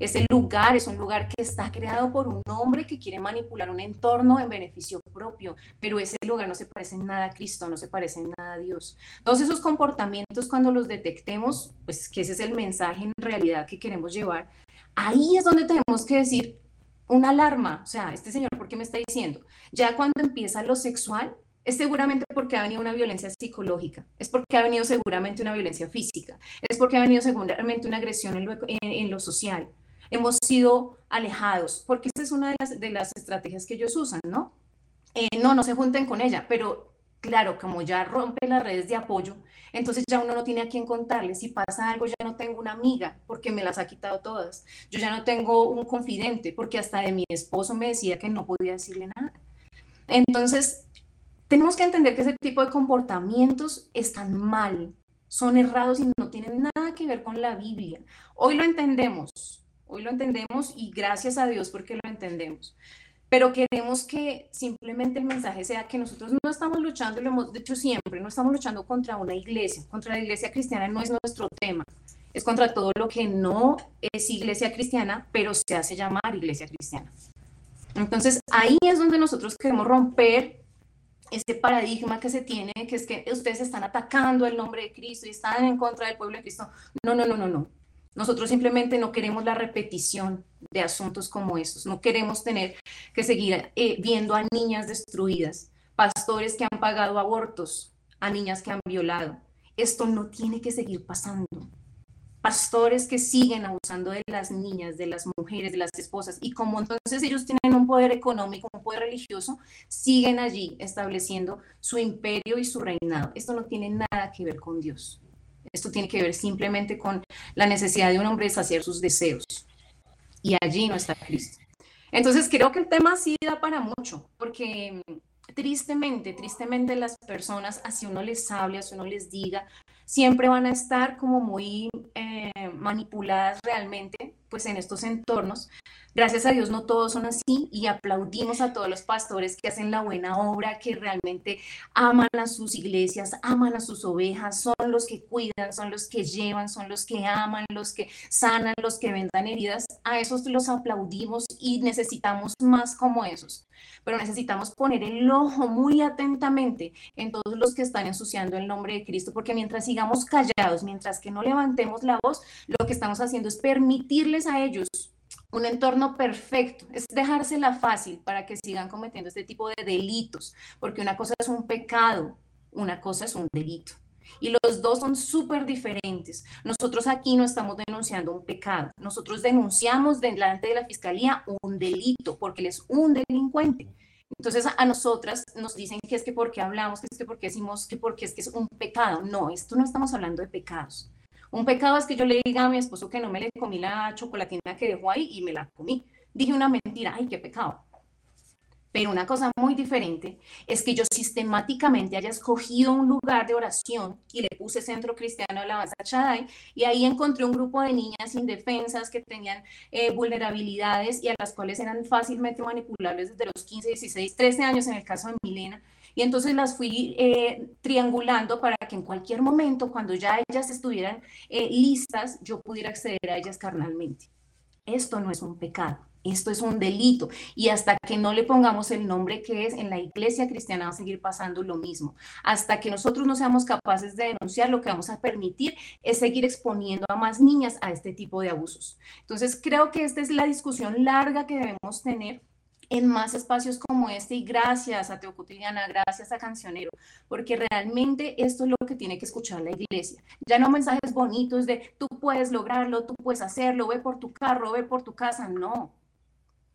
Ese lugar es un lugar que está creado por un hombre que quiere manipular un entorno en beneficio propio, pero ese lugar no se parece en nada a Cristo, no se parece en nada a Dios. Todos esos comportamientos cuando los detectemos, pues que ese es el mensaje en realidad que queremos llevar, ahí es donde tenemos que decir una alarma, o sea, este señor, ¿por qué me está diciendo? Ya cuando empieza lo sexual, es seguramente porque ha venido una violencia psicológica, es porque ha venido seguramente una violencia física, es porque ha venido seguramente una agresión en lo, social, hemos sido alejados, porque esa es una de las, de las estrategias que ellos usan, ¿no? Eh, no, no se junten con ella, pero claro, como ya rompe las redes de apoyo, entonces ya uno no tiene a quién contarle. Si pasa algo, ya no tengo una amiga porque me las ha quitado todas. Yo ya no tengo un confidente porque hasta de mi esposo me decía que no podía decirle nada. Entonces, tenemos que entender que ese tipo de comportamientos están mal, son errados y no tienen nada que ver con la Biblia. Hoy lo entendemos, Hoy lo entendemos y gracias a Dios porque lo entendemos. Pero queremos que simplemente el mensaje sea que nosotros no estamos luchando, lo hemos dicho siempre, no estamos luchando contra una iglesia, contra la iglesia cristiana no es nuestro tema, es contra todo lo que no es iglesia cristiana, pero se hace llamar iglesia cristiana. Entonces ahí es donde nosotros queremos romper ese paradigma que se tiene, que es que ustedes están atacando el nombre de Cristo y están en contra del pueblo de Cristo. No, no, no, no, no. Nosotros simplemente no queremos la repetición de asuntos como estos, no queremos tener que seguir eh, viendo a niñas destruidas, pastores que han pagado abortos, a niñas que han violado. Esto no tiene que seguir pasando. Pastores que siguen abusando de las niñas, de las mujeres, de las esposas, y como entonces ellos tienen un poder económico, un poder religioso, siguen allí estableciendo su imperio y su reinado. Esto no tiene nada que ver con Dios. Esto tiene que ver simplemente con la necesidad de un hombre de saciar sus deseos. Y allí no está Cristo. Entonces creo que el tema sí da para mucho, porque tristemente, tristemente las personas, así uno les hable, así uno les diga, siempre van a estar como muy eh, manipuladas realmente, pues en estos entornos, Gracias a Dios no todos son así y aplaudimos a todos los pastores que hacen la buena obra, que realmente aman a sus iglesias, aman a sus ovejas, son los que cuidan, son los que llevan, son los que aman, los que sanan, los que vendan heridas. A esos los aplaudimos y necesitamos más como esos. Pero necesitamos poner el ojo muy atentamente en todos los que están ensuciando el nombre de Cristo, porque mientras sigamos callados, mientras que no levantemos la voz, lo que estamos haciendo es permitirles a ellos un entorno perfecto, es dejársela fácil para que sigan cometiendo este tipo de delitos, porque una cosa es un pecado, una cosa es un delito. Y los dos son súper diferentes. Nosotros aquí no estamos denunciando un pecado, nosotros denunciamos delante de la fiscalía un delito, porque él es un delincuente. Entonces a nosotras nos dicen que es que porque hablamos, que es que porque decimos que porque es que es un pecado. No, esto no estamos hablando de pecados. Un pecado es que yo le diga a mi esposo que no me le comí la chocolatina que dejó ahí y me la comí. Dije una mentira, ay, qué pecado. Pero una cosa muy diferente es que yo sistemáticamente haya escogido un lugar de oración y le puse Centro Cristiano de Alabanza Chadai y ahí encontré un grupo de niñas indefensas que tenían eh, vulnerabilidades y a las cuales eran fácilmente manipulables desde los 15, 16, 13 años en el caso de Milena. Y entonces las fui eh, triangulando para que en cualquier momento, cuando ya ellas estuvieran eh, listas, yo pudiera acceder a ellas carnalmente. Esto no es un pecado. Esto es un delito y hasta que no le pongamos el nombre que es, en la iglesia cristiana va a seguir pasando lo mismo. Hasta que nosotros no seamos capaces de denunciar, lo que vamos a permitir es seguir exponiendo a más niñas a este tipo de abusos. Entonces, creo que esta es la discusión larga que debemos tener en más espacios como este y gracias a Teo Cotidiana, gracias a Cancionero, porque realmente esto es lo que tiene que escuchar la iglesia. Ya no mensajes bonitos de tú puedes lograrlo, tú puedes hacerlo, ve por tu carro, ve por tu casa, no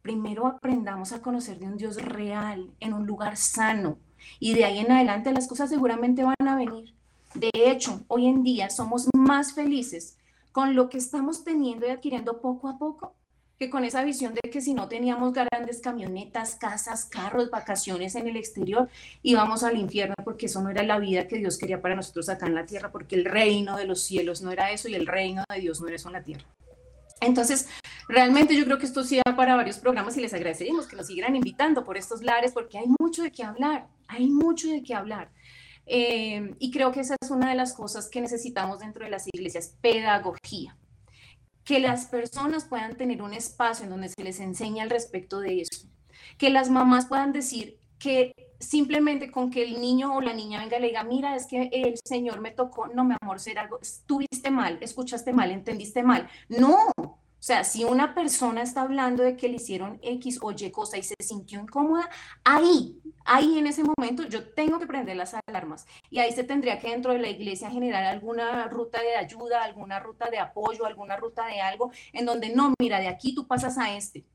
primero aprendamos a conocer de un Dios real, en un lugar sano, y de ahí en adelante las cosas seguramente van a venir. De hecho, hoy en día somos más felices con lo que estamos teniendo y adquiriendo poco a poco que con esa visión de que si no teníamos grandes camionetas, casas, carros, vacaciones en el exterior, íbamos al infierno porque eso no era la vida que Dios quería para nosotros acá en la tierra, porque el reino de los cielos no era eso y el reino de Dios no era eso en la tierra. Entonces, realmente yo creo que esto sí da para varios programas y les agradecemos que nos sigan invitando por estos lares porque hay mucho de qué hablar, hay mucho de qué hablar. Eh, y creo que esa es una de las cosas que necesitamos dentro de las iglesias, pedagogía. Que las personas puedan tener un espacio en donde se les enseñe al respecto de eso. Que las mamás puedan decir que simplemente con que el niño o la niña venga y le diga, mira, es que el Señor me tocó, no, mi amor, ser algo, estuviste mal, escuchaste mal, entendiste mal. No, o sea, si una persona está hablando de que le hicieron X o Y cosa y se sintió incómoda, ahí, ahí en ese momento yo tengo que prender las alarmas y ahí se tendría que dentro de la iglesia generar alguna ruta de ayuda, alguna ruta de apoyo, alguna ruta de algo en donde no, mira, de aquí tú pasas a este.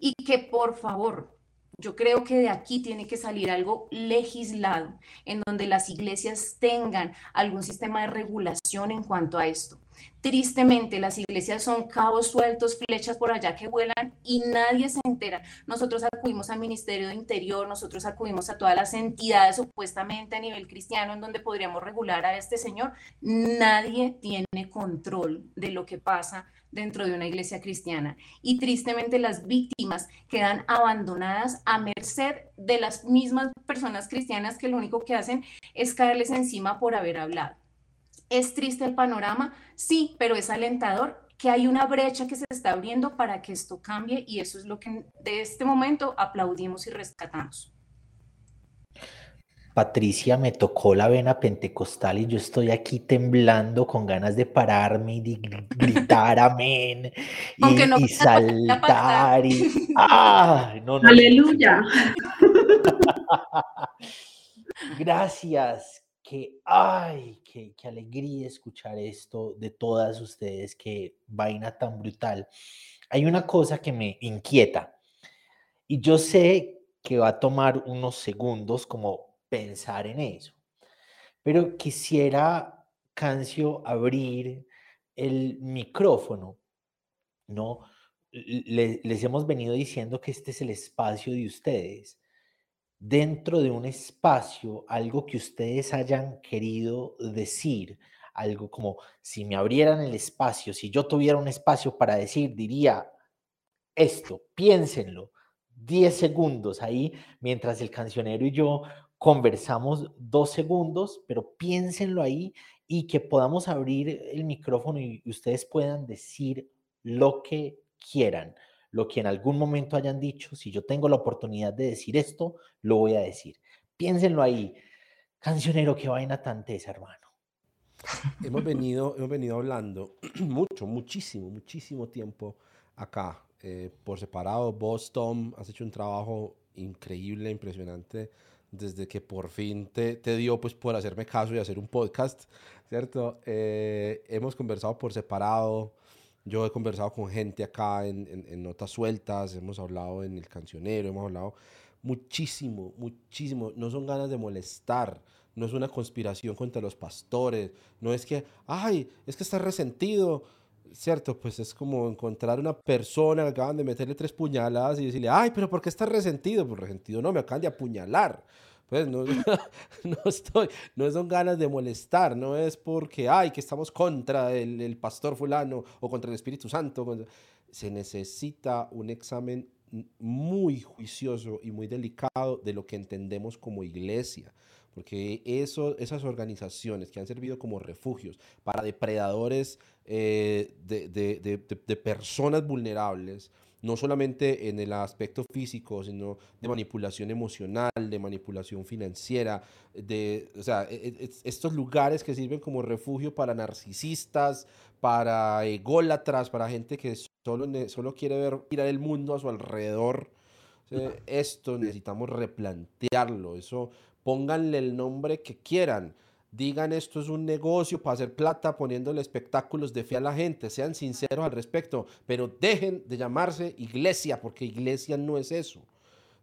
Y que por favor, yo creo que de aquí tiene que salir algo legislado, en donde las iglesias tengan algún sistema de regulación en cuanto a esto. Tristemente, las iglesias son cabos sueltos, flechas por allá que vuelan y nadie se entera. Nosotros acudimos al Ministerio de Interior, nosotros acudimos a todas las entidades supuestamente a nivel cristiano en donde podríamos regular a este señor. Nadie tiene control de lo que pasa dentro de una iglesia cristiana. Y tristemente las víctimas quedan abandonadas a merced de las mismas personas cristianas que lo único que hacen es caerles encima por haber hablado. ¿Es triste el panorama? Sí, pero es alentador que hay una brecha que se está abriendo para que esto cambie y eso es lo que de este momento aplaudimos y rescatamos. Patricia, me tocó la vena pentecostal y yo estoy aquí temblando con ganas de pararme y de gritar <laughs> amén y, saltar y <laughs> ¡ah! aleluya. <laughs> Gracias, que ay, qué, qué alegría escuchar esto de todas ustedes, qué vaina tan brutal. Hay una cosa que me inquieta y yo sé que va a tomar unos segundos como pensar en eso. Pero quisiera, Cancio, abrir el micrófono, ¿no? les hemos venido diciendo que este es el espacio de ustedes. Dentro de un espacio, algo que ustedes hayan querido decir, algo como si me abrieran el espacio, si yo tuviera un espacio para decir, diría esto, piénsenlo, 10 segundos ahí, mientras el cancionero y yo conversamos dos segundos, pero piénsenlo ahí y que podamos abrir el micrófono y ustedes puedan decir lo que quieran, lo que en algún momento hayan dicho. Si yo tengo la oportunidad de decir esto, lo voy a decir. Piénsenlo ahí. Cancionero, qué vaina tan tesa, hermano. Hemos venido, hemos venido hablando <clears throat> mucho, muchísimo, muchísimo tiempo acá, eh, por separado. Vos, Tom, has hecho un trabajo increíble, impresionante desde que por fin te, te, dio pues por hacerme caso y hacer un podcast, ¿cierto? Eh, hemos conversado por separado, yo he conversado con gente acá en, en, notas sueltas, hemos hablado en el cancionero, hemos hablado muchísimo, muchísimo, no son ganas de molestar, no es una conspiración contra los pastores, no es que, ay, es que está resentido, ¿cierto? Pues es como encontrar una persona que acaban de meterle tres puñaladas y decirle, ay, pero ¿por qué estás resentido? Pues resentido no, me acaban de apuñalar. Pues no, <laughs> no estoy, no son ganas de molestar, no es porque, ay, que estamos contra el, el pastor fulano o contra el Espíritu Santo. Se necesita un examen muy juicioso y muy delicado de lo que entendemos como iglesia porque eso, esas organizaciones que han servido como refugios para depredadores eh, de, de, personas vulnerables, no solamente en el aspecto físico, sino de manipulación emocional, de manipulación financiera, de, o sea, e, e, estos lugares que sirven como refugio para narcisistas, para ególatras, para gente que solo, solo quiere ver mirar el mundo a su alrededor. Esto necesitamos replantearlo, eso pónganle el nombre que quieran. Digan esto es un negocio para hacer plata poniéndole espectáculos de fe a la gente. Sean sinceros al respecto, pero dejen de llamarse iglesia porque iglesia no es eso.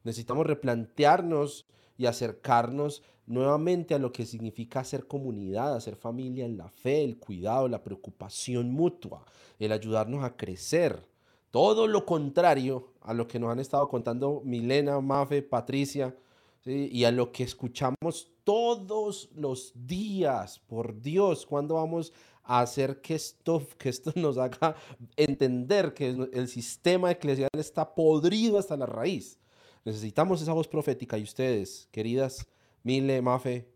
Necesitamos replantearnos y acercarnos nuevamente a lo que significa ser comunidad, hacer familia en la fe, el cuidado, la preocupación mutua, el ayudarnos a crecer. Todo lo contrario a lo que nos han estado contando Milena, Mafe, Patricia, y a lo que escuchamos todos los días. Por Dios, ¿cuándo vamos a hacer que esto, <laughs> que esto nos haga entender que el sistema eclesial está podrido hasta la raíz? Necesitamos esa voz profética y ustedes, queridas Mile, Mafe,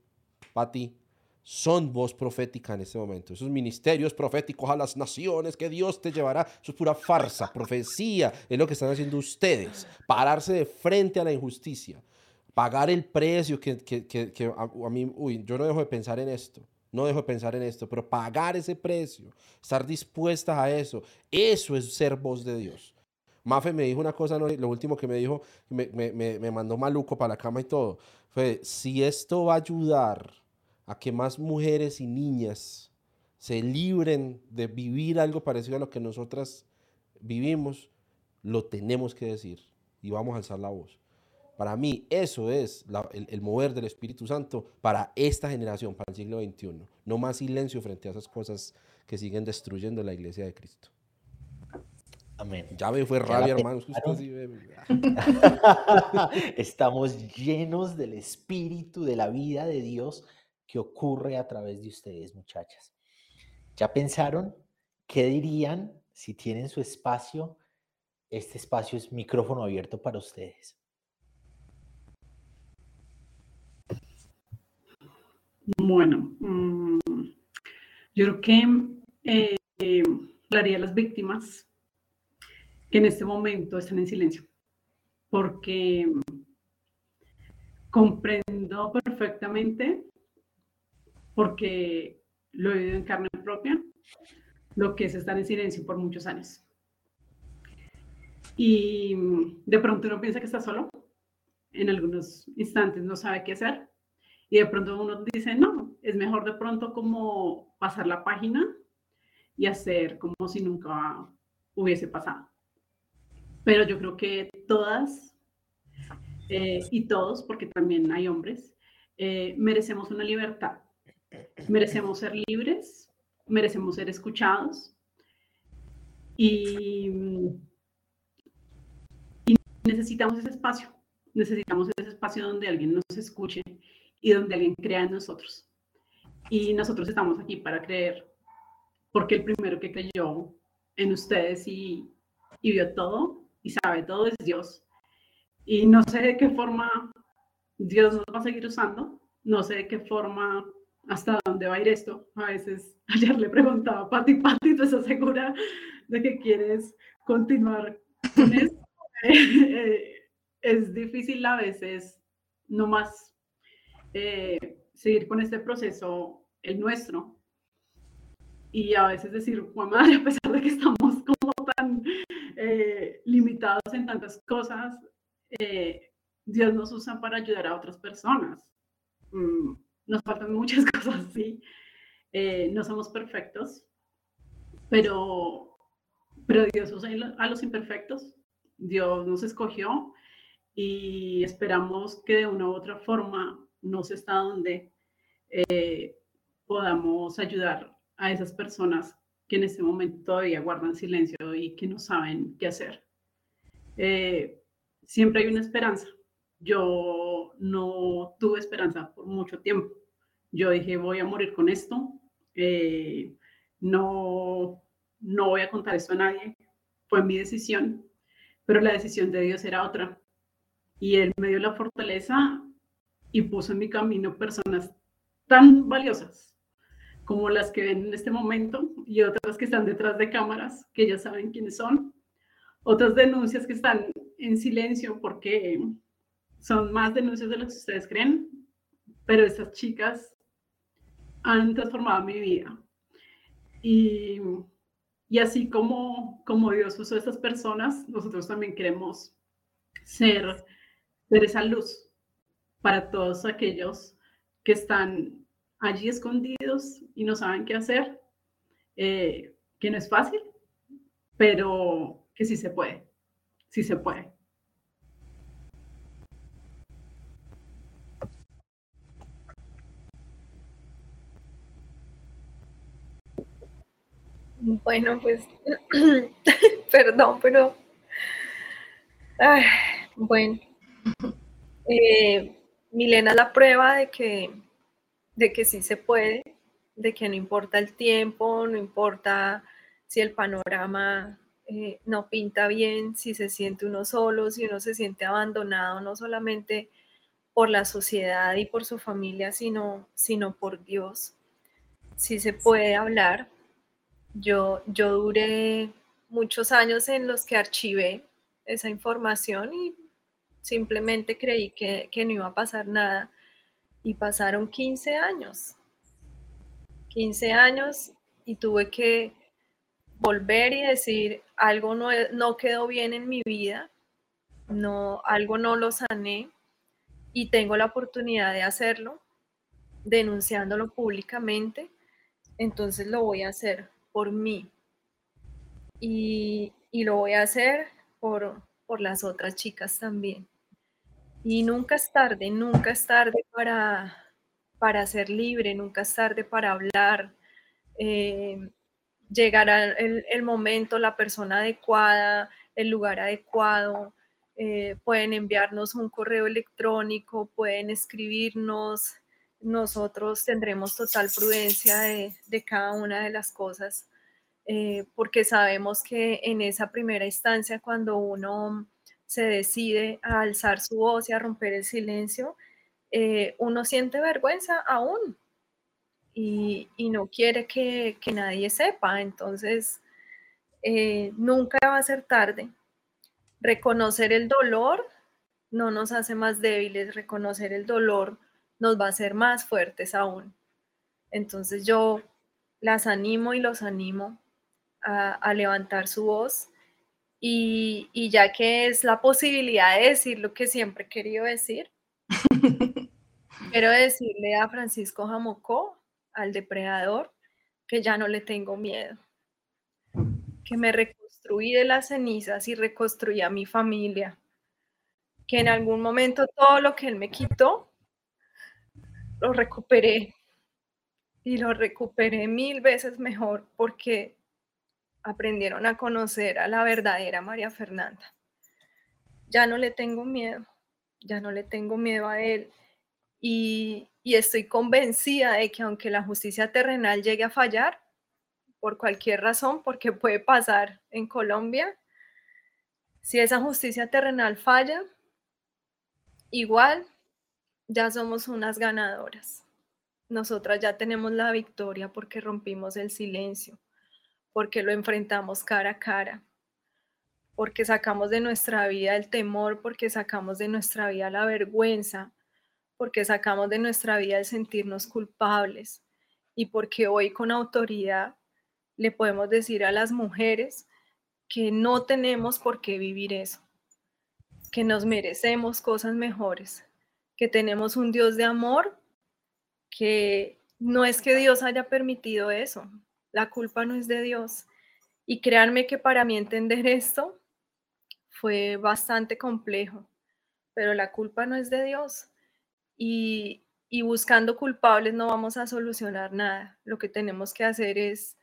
Pati, son voz profética en este momento. Esos ministerios proféticos a las naciones que Dios te llevará, eso es pura farsa, <laughs> profecía, es lo que están haciendo ustedes. Pararse de frente a la injusticia pagar el precio que, que, que, a, mí, uy, yo no dejo de pensar en esto, no dejo de pensar en esto, pero pagar ese precio, estar dispuestas a eso, eso es ser voz de Dios. Mafe me dijo una cosa, lo último que me dijo, me, me, me mandó maluco para la cama y todo, fue, si esto va a ayudar a que más mujeres y niñas se libren de vivir algo parecido a lo que nosotras vivimos, lo tenemos que decir y vamos a alzar la voz. Para mí eso es el, mover del Espíritu Santo para esta generación, para el siglo XXI. No más silencio frente a esas cosas que siguen destruyendo la iglesia de Cristo. Amén. Ya me fue rabia, hermanos. <laughs> Estamos llenos del Espíritu, de la vida de Dios que ocurre a través de ustedes, muchachas. ¿Ya pensaron qué dirían si tienen su espacio? Este espacio es micrófono abierto para ustedes. Bueno, mm, yo creo que eh, hablaría a las víctimas que en este momento están en silencio, porque comprendo perfectamente, porque lo he vivido en carne propia, lo que es estar en silencio por muchos años. Y de pronto uno piensa que está solo, en algunos instantes no sabe qué hacer, y de pronto uno dice, no, es mejor de pronto como pasar la página y hacer como si nunca hubiese pasado. Pero yo creo que todas eh, y todos, porque también hay hombres, eh, merecemos una libertad. Merecemos ser libres, merecemos ser escuchados y, y necesitamos ese espacio. Necesitamos ese espacio donde alguien nos escuche y donde alguien crea en nosotros. Y nosotros estamos aquí para creer, porque el primero que creyó en ustedes y, y vio todo y sabe todo es Dios. Y no sé de qué forma Dios nos va a seguir usando, no sé de qué forma, hasta dónde va a ir esto. A veces, <laughs> ayer le preguntaba Pati, Pati, ¿tú estás segura de que quieres continuar con esto? <laughs> Eh, es difícil a veces, no más eh, seguir con este proceso, el nuestro, y a veces decir, madre, <laughs> a pesar de que estamos como tan eh, limitados en tantas cosas, eh, Dios nos usa para ayudar a otras personas. Mm, nos faltan muchas <laughs> cosas, sí. no somos perfectos, pero, pero Dios usa a los imperfectos. Dios nos escogió y esperamos que de una u otra forma no sé hasta dónde eh, podamos ayudar a esas personas que en este momento todavía guardan silencio y que no saben qué hacer. Eh, siempre hay una esperanza. Yo no tuve esperanza por mucho tiempo. Yo dije, voy a morir con esto, eh, no, no voy a contar esto a nadie. Fue mi decisión, pero la decisión de Dios era otra. Y Él me dio la fortaleza y puso en mi camino personas tan valiosas como las que ven en este momento y otras que están detrás de cámaras, que ya saben quiénes son. Otras denuncias que están en silencio porque son más denuncias de lo que ustedes creen, pero estas chicas han transformado mi vida. Y, y así como, como Dios usó a estas personas, nosotros también queremos ser, ser esa luz para todos aquellos que están allí escondidos y no saben qué hacer, eh, que no es fácil, pero que sí se puede, sí se puede. Bueno, pues, <clears throat> perdón, pero, bueno, eh, Milena la prueba de que de que sí se puede, de que no importa el tiempo, no importa si el panorama eh, no pinta bien, si se siente uno solo, si uno se siente abandonado, no solamente por la sociedad y por su familia, sino, sino por Dios. Sí se puede hablar. Yo, yo duré muchos años en los que archivé esa información y simplemente creí que, que no iba a pasar nada y pasaron 15 años. 15 años y tuve que volver y decir, algo no, no quedó bien en mi vida, no, algo no lo sané y tengo la oportunidad de hacerlo, denunciándolo públicamente, entonces lo voy a hacer por mí y, y lo voy a hacer por, por las otras chicas también. Y nunca es tarde, nunca es tarde para, para ser libre, nunca es tarde para hablar. Eh, llegará el, momento, la persona adecuada, el lugar adecuado. Eh, pueden enviarnos un correo electrónico, pueden escribirnos. Nosotros tendremos total prudencia de, cada una de las cosas, eh, porque sabemos que en esa primera instancia, cuando uno se decide a alzar su voz y a romper el silencio, eh, uno siente vergüenza aún y, no quiere que, nadie sepa. Entonces, eh, nunca va a ser tarde. Reconocer el dolor no nos hace más débiles, reconocer el dolor nos va a hacer más fuertes aún. Entonces yo las animo y los animo a levantar su voz y, ya que es la posibilidad de decir lo que siempre he querido decir, <laughs> quiero decirle a Francisco Jamocó, al depredador, que ya no le tengo miedo, que me reconstruí de las cenizas y reconstruí a mi familia, que en algún momento todo lo que él me quitó, lo recuperé y lo recuperé mil veces mejor porque aprendieron a conocer a la verdadera María Fernanda. Ya no le tengo miedo, ya no le tengo miedo a él y, estoy convencida de que aunque la justicia terrenal llegue a fallar, por cualquier razón, porque puede pasar en Colombia, si esa justicia terrenal falla, igual ya somos unas ganadoras. Nosotras ya tenemos la victoria porque rompimos el silencio porque lo enfrentamos cara a cara, porque sacamos de nuestra vida el temor, porque sacamos de nuestra vida la vergüenza, porque sacamos de nuestra vida el sentirnos culpables y porque hoy con autoridad le podemos decir a las mujeres que no tenemos por qué vivir eso, que nos merecemos cosas mejores, que tenemos un Dios de amor, que no es que Dios haya permitido eso, la culpa no es de Dios. Y créanme que para mí entender esto fue bastante complejo, pero la culpa no es de Dios. Y, buscando culpables no vamos a solucionar nada. Lo que tenemos que hacer es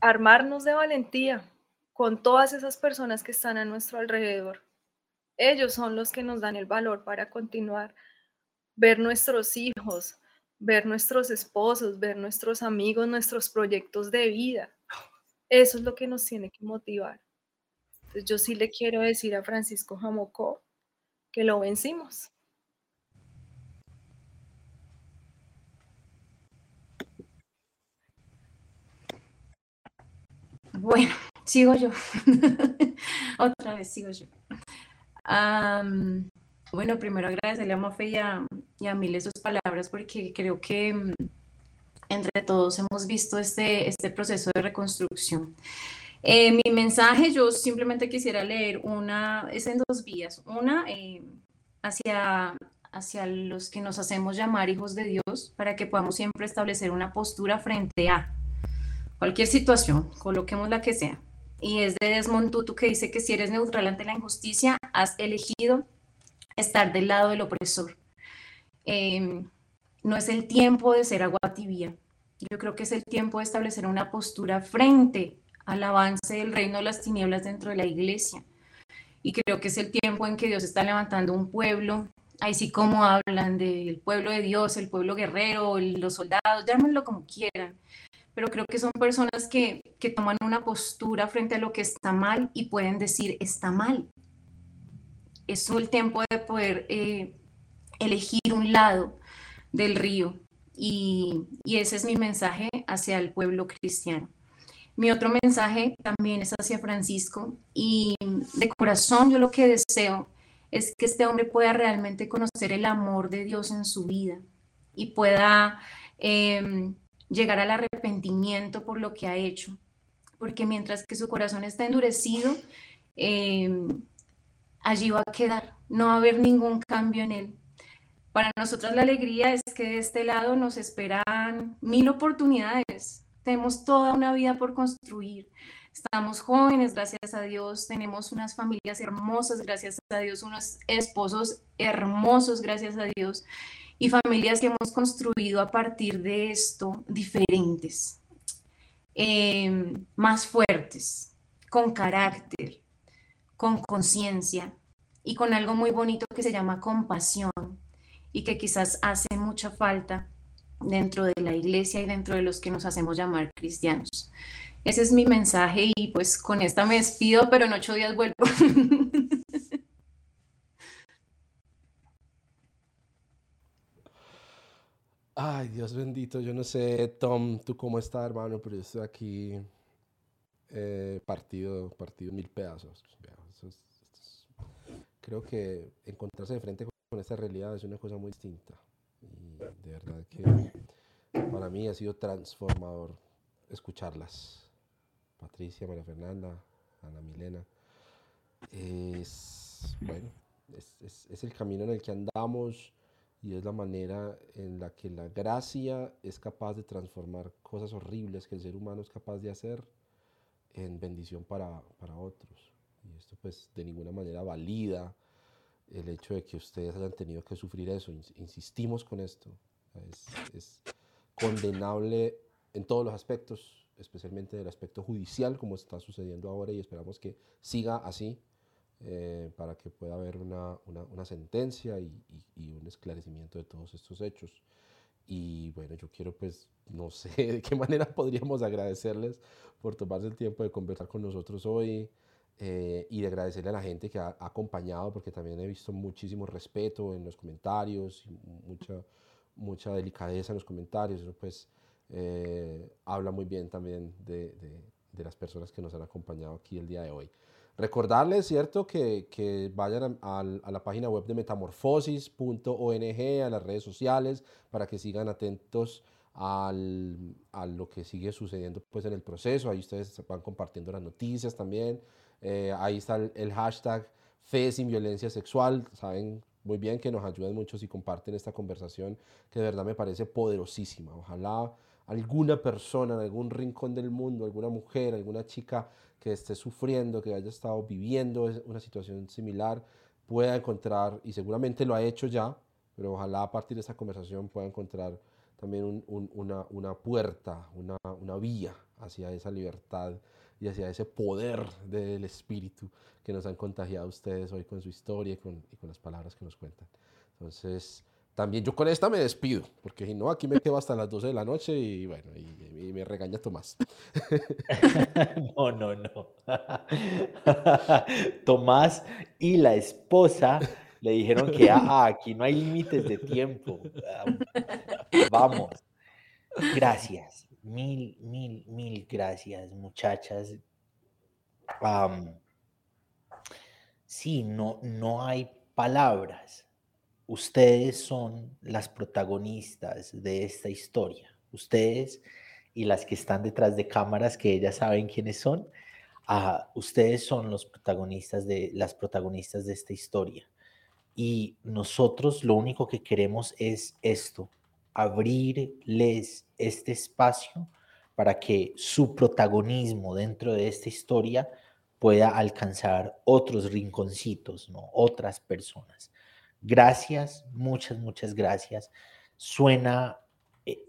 armarnos de valentía con todas esas personas que están a nuestro alrededor. Ellos son los que nos dan el valor para continuar, ver nuestros hijos, ver nuestros esposos, ver nuestros amigos, nuestros proyectos de vida. Eso es lo que nos tiene que motivar. Entonces yo sí le quiero decir a Francisco Jamocó que lo vencimos. Bueno, sigo yo. <laughs> Otra vez sigo yo. Bueno, primero agradecerle a Mafe y a, y a Mile sus palabras porque creo que mm, entre todos hemos visto este, este proceso de reconstrucción. Eh, mi mensaje, yo simplemente quisiera leer una, es en dos vías. Una, eh, hacia, hacia los que nos hacemos llamar hijos de Dios, para que podamos siempre establecer una postura frente a cualquier situación, coloquemos la que sea. Y es de Desmond Tutu que dice que si eres neutral ante la injusticia, has elegido estar del lado del opresor. Em, no es el tiempo de ser agua tibia. Yo creo que es el tiempo de establecer una postura frente al avance del reino de las tinieblas dentro de la iglesia. Y creo que es el tiempo en que Dios está levantando un pueblo, ahí sí como hablan del pueblo de Dios, el pueblo guerrero, los soldados, llámenlo como quieran, pero creo que son personas que, que toman una postura frente a lo que está mal y pueden decir, está mal. Es el tiempo de poder eh, elegir un lado del río y, y ese es mi mensaje hacia el pueblo cristiano. Mi otro mensaje también es hacia Francisco y de corazón yo lo que deseo es que este hombre pueda realmente conocer el amor de Dios en su vida y pueda em, llegar al arrepentimiento por lo que ha hecho. Porque mientras que su corazón está endurecido, em, allí va a quedar, no va a haber ningún cambio en él. Para nosotros la alegría es que de este lado nos esperan mil oportunidades, tenemos toda una vida por construir. Estamos jóvenes, gracias a Dios. Tenemos unas familias hermosas, gracias a Dios. Unos esposos hermosos, gracias a Dios. Y familias que hemos construido a partir de esto diferentes, em, más fuertes, con carácter, con conciencia y con algo muy bonito que se llama compasión y que quizás hace mucha falta dentro de la iglesia y dentro de los que nos hacemos llamar cristianos. Ese es mi mensaje y pues con esta me despido, pero en ocho días vuelvo. <laughs> Ay, Dios bendito, yo no sé, Tom, tú cómo estás, hermano, pero yo estoy aquí eh, partido, partido mil pedazos. creo que encontrarse de frente con esta realidad es una cosa muy distinta. Y de verdad que para mí ha sido transformador escucharlas. Patricia, María Fernanda, Ana Milena. Es, bueno, es, es, el camino en el que andamos y es la manera en la que la gracia es capaz de transformar cosas horribles que el ser humano es capaz de hacer en bendición para, para otros. Y esto pues de ninguna manera valida el hecho de que ustedes hayan tenido que sufrir eso. Insistimos con esto. Es, condenable en todos los aspectos, especialmente en el aspecto judicial, como está sucediendo ahora, y esperamos que siga así eh, para que pueda haber una, una, sentencia y, y, un esclarecimiento de todos estos hechos. Y bueno, yo quiero pues, no sé <laughs> de qué manera podríamos agradecerles por tomarse el tiempo de conversar con nosotros hoy. Eh, y de agradecerle a la gente que ha, acompañado, porque también he visto muchísimo respeto en los comentarios, y mucha, mucha delicadeza en los comentarios, eso pues eh, habla muy bien también de, de, las personas que nos han acompañado aquí el día de hoy. Recordarles, ¿cierto?, que, que vayan a, la página web de metamorfosis.ong, a las redes sociales, para que sigan atentos al, a lo que sigue sucediendo pues, en el proceso. Ahí ustedes van compartiendo las noticias también. Eh, ahí está el, hashtag Fe sin violencia sexual. Saben muy bien que nos ayudan mucho si comparten esta conversación, que de verdad me parece poderosísima. Ojalá alguna persona en algún rincón del mundo, alguna mujer, alguna chica que esté sufriendo, que haya estado viviendo una situación similar, pueda encontrar, y seguramente lo ha hecho ya, pero ojalá a partir de esta conversación pueda encontrar también una, una, puerta, una, una vía hacia esa libertad y hacia ese poder del espíritu que nos han contagiado ustedes hoy con su historia y con, y con las palabras que nos cuentan. Entonces, también yo con esta me despido, porque si no, aquí me quedo hasta las 12 de la noche y bueno, y, me regaña Tomás. <laughs> no, no, no. <laughs> Tomás y la esposa le dijeron que ah, aquí no hay límites de tiempo. Vamos. Gracias. Mil, mil, mil gracias, muchachas. sí, no, no hay palabras ustedes son las protagonistas de esta historia. Ustedes y las que están detrás de cámaras, que ellas saben quiénes son, ah, ustedes son los protagonistas de las protagonistas de esta historia. Y nosotros lo único que queremos es esto, abrirles este espacio para que su protagonismo dentro de esta historia pueda alcanzar otros rinconcitos, ¿no? otras personas. Gracias, muchas, muchas gracias. Suena eh,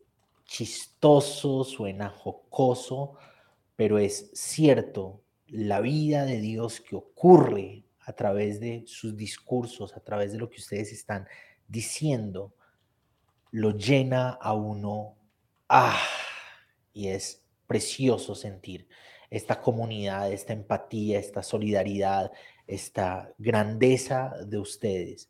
chistoso, suena jocoso, pero es cierto, la vida de Dios que ocurre a través de sus discursos, a través de lo que ustedes están diciendo, lo llena a uno. Ah, y es precioso sentir esta comunidad, esta empatía, esta solidaridad, esta grandeza de ustedes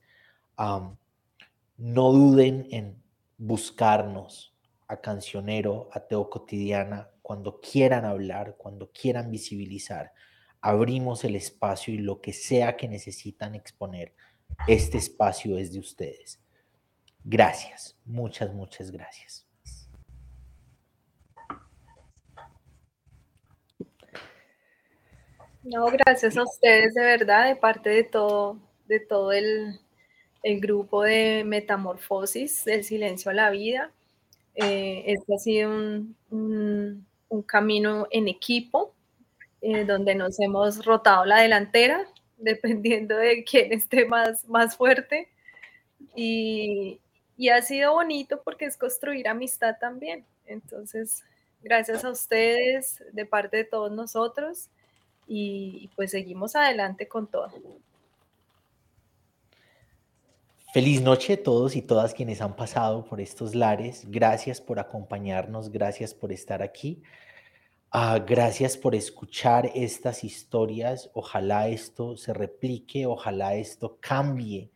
no duden en buscarnos a Cancionero, a Teo Cotidiana, cuando quieran hablar, cuando quieran visibilizar. Abrimos el espacio y lo que sea que necesitan exponer, este espacio es de ustedes. Gracias, muchas, muchas gracias. No, gracias a ustedes de verdad, de parte de todo, de todo el, el grupo de Metamorfosis del Silencio a la Vida. Eh, este ha sido un, camino en equipo, eh, donde nos hemos rotado la delantera, <laughs> dependiendo de quién esté más, más fuerte. Y, ha sido bonito porque es construir amistad también. Entonces, gracias a ustedes de parte de todos nosotros y pues seguimos adelante con todo. Feliz noche a todos y todas quienes han pasado por estos lares. Gracias por acompañarnos, gracias por estar aquí. Ah, gracias por escuchar estas historias. Ojalá esto se replique, ojalá esto cambie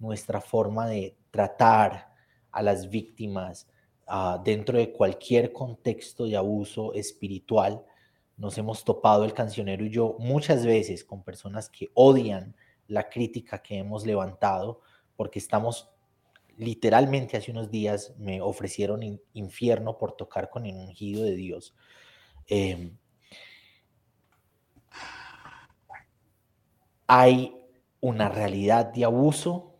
nuestra forma de tratar a las víctimas ah, dentro de cualquier contexto de abuso espiritual. Nos hemos topado el cancionero y yo muchas veces con personas que odian la crítica que hemos levantado porque estamos literalmente hace unos días me ofrecieron infierno por tocar con el ungido de Dios. Em, hay una realidad de abuso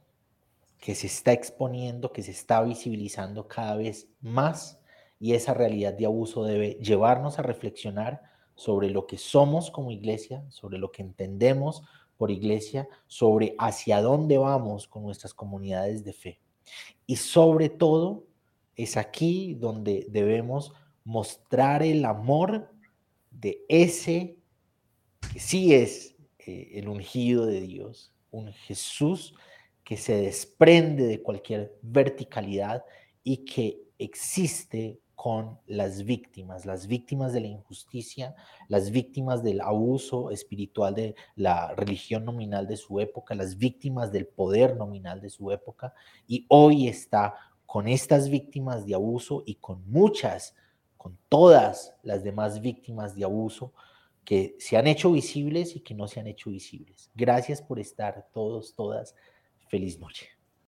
que se está exponiendo, que se está visibilizando cada vez más y esa realidad de abuso debe llevarnos a reflexionar sobre lo que somos como iglesia, sobre lo que entendemos por iglesia sobre hacia dónde vamos con nuestras comunidades de fe. Y sobre todo, es aquí donde debemos mostrar el amor de ese que sí es eh, el ungido de Dios, un Jesús que se desprende de cualquier verticalidad y que existe con las víctimas, las víctimas de la injusticia, las víctimas del abuso espiritual de la religión nominal de su época, las víctimas del poder nominal de su época, y hoy está con estas víctimas de abuso y con muchas, con todas las demás víctimas de abuso que se han hecho visibles y que no se han hecho visibles. Gracias por estar todos, todas. Feliz noche.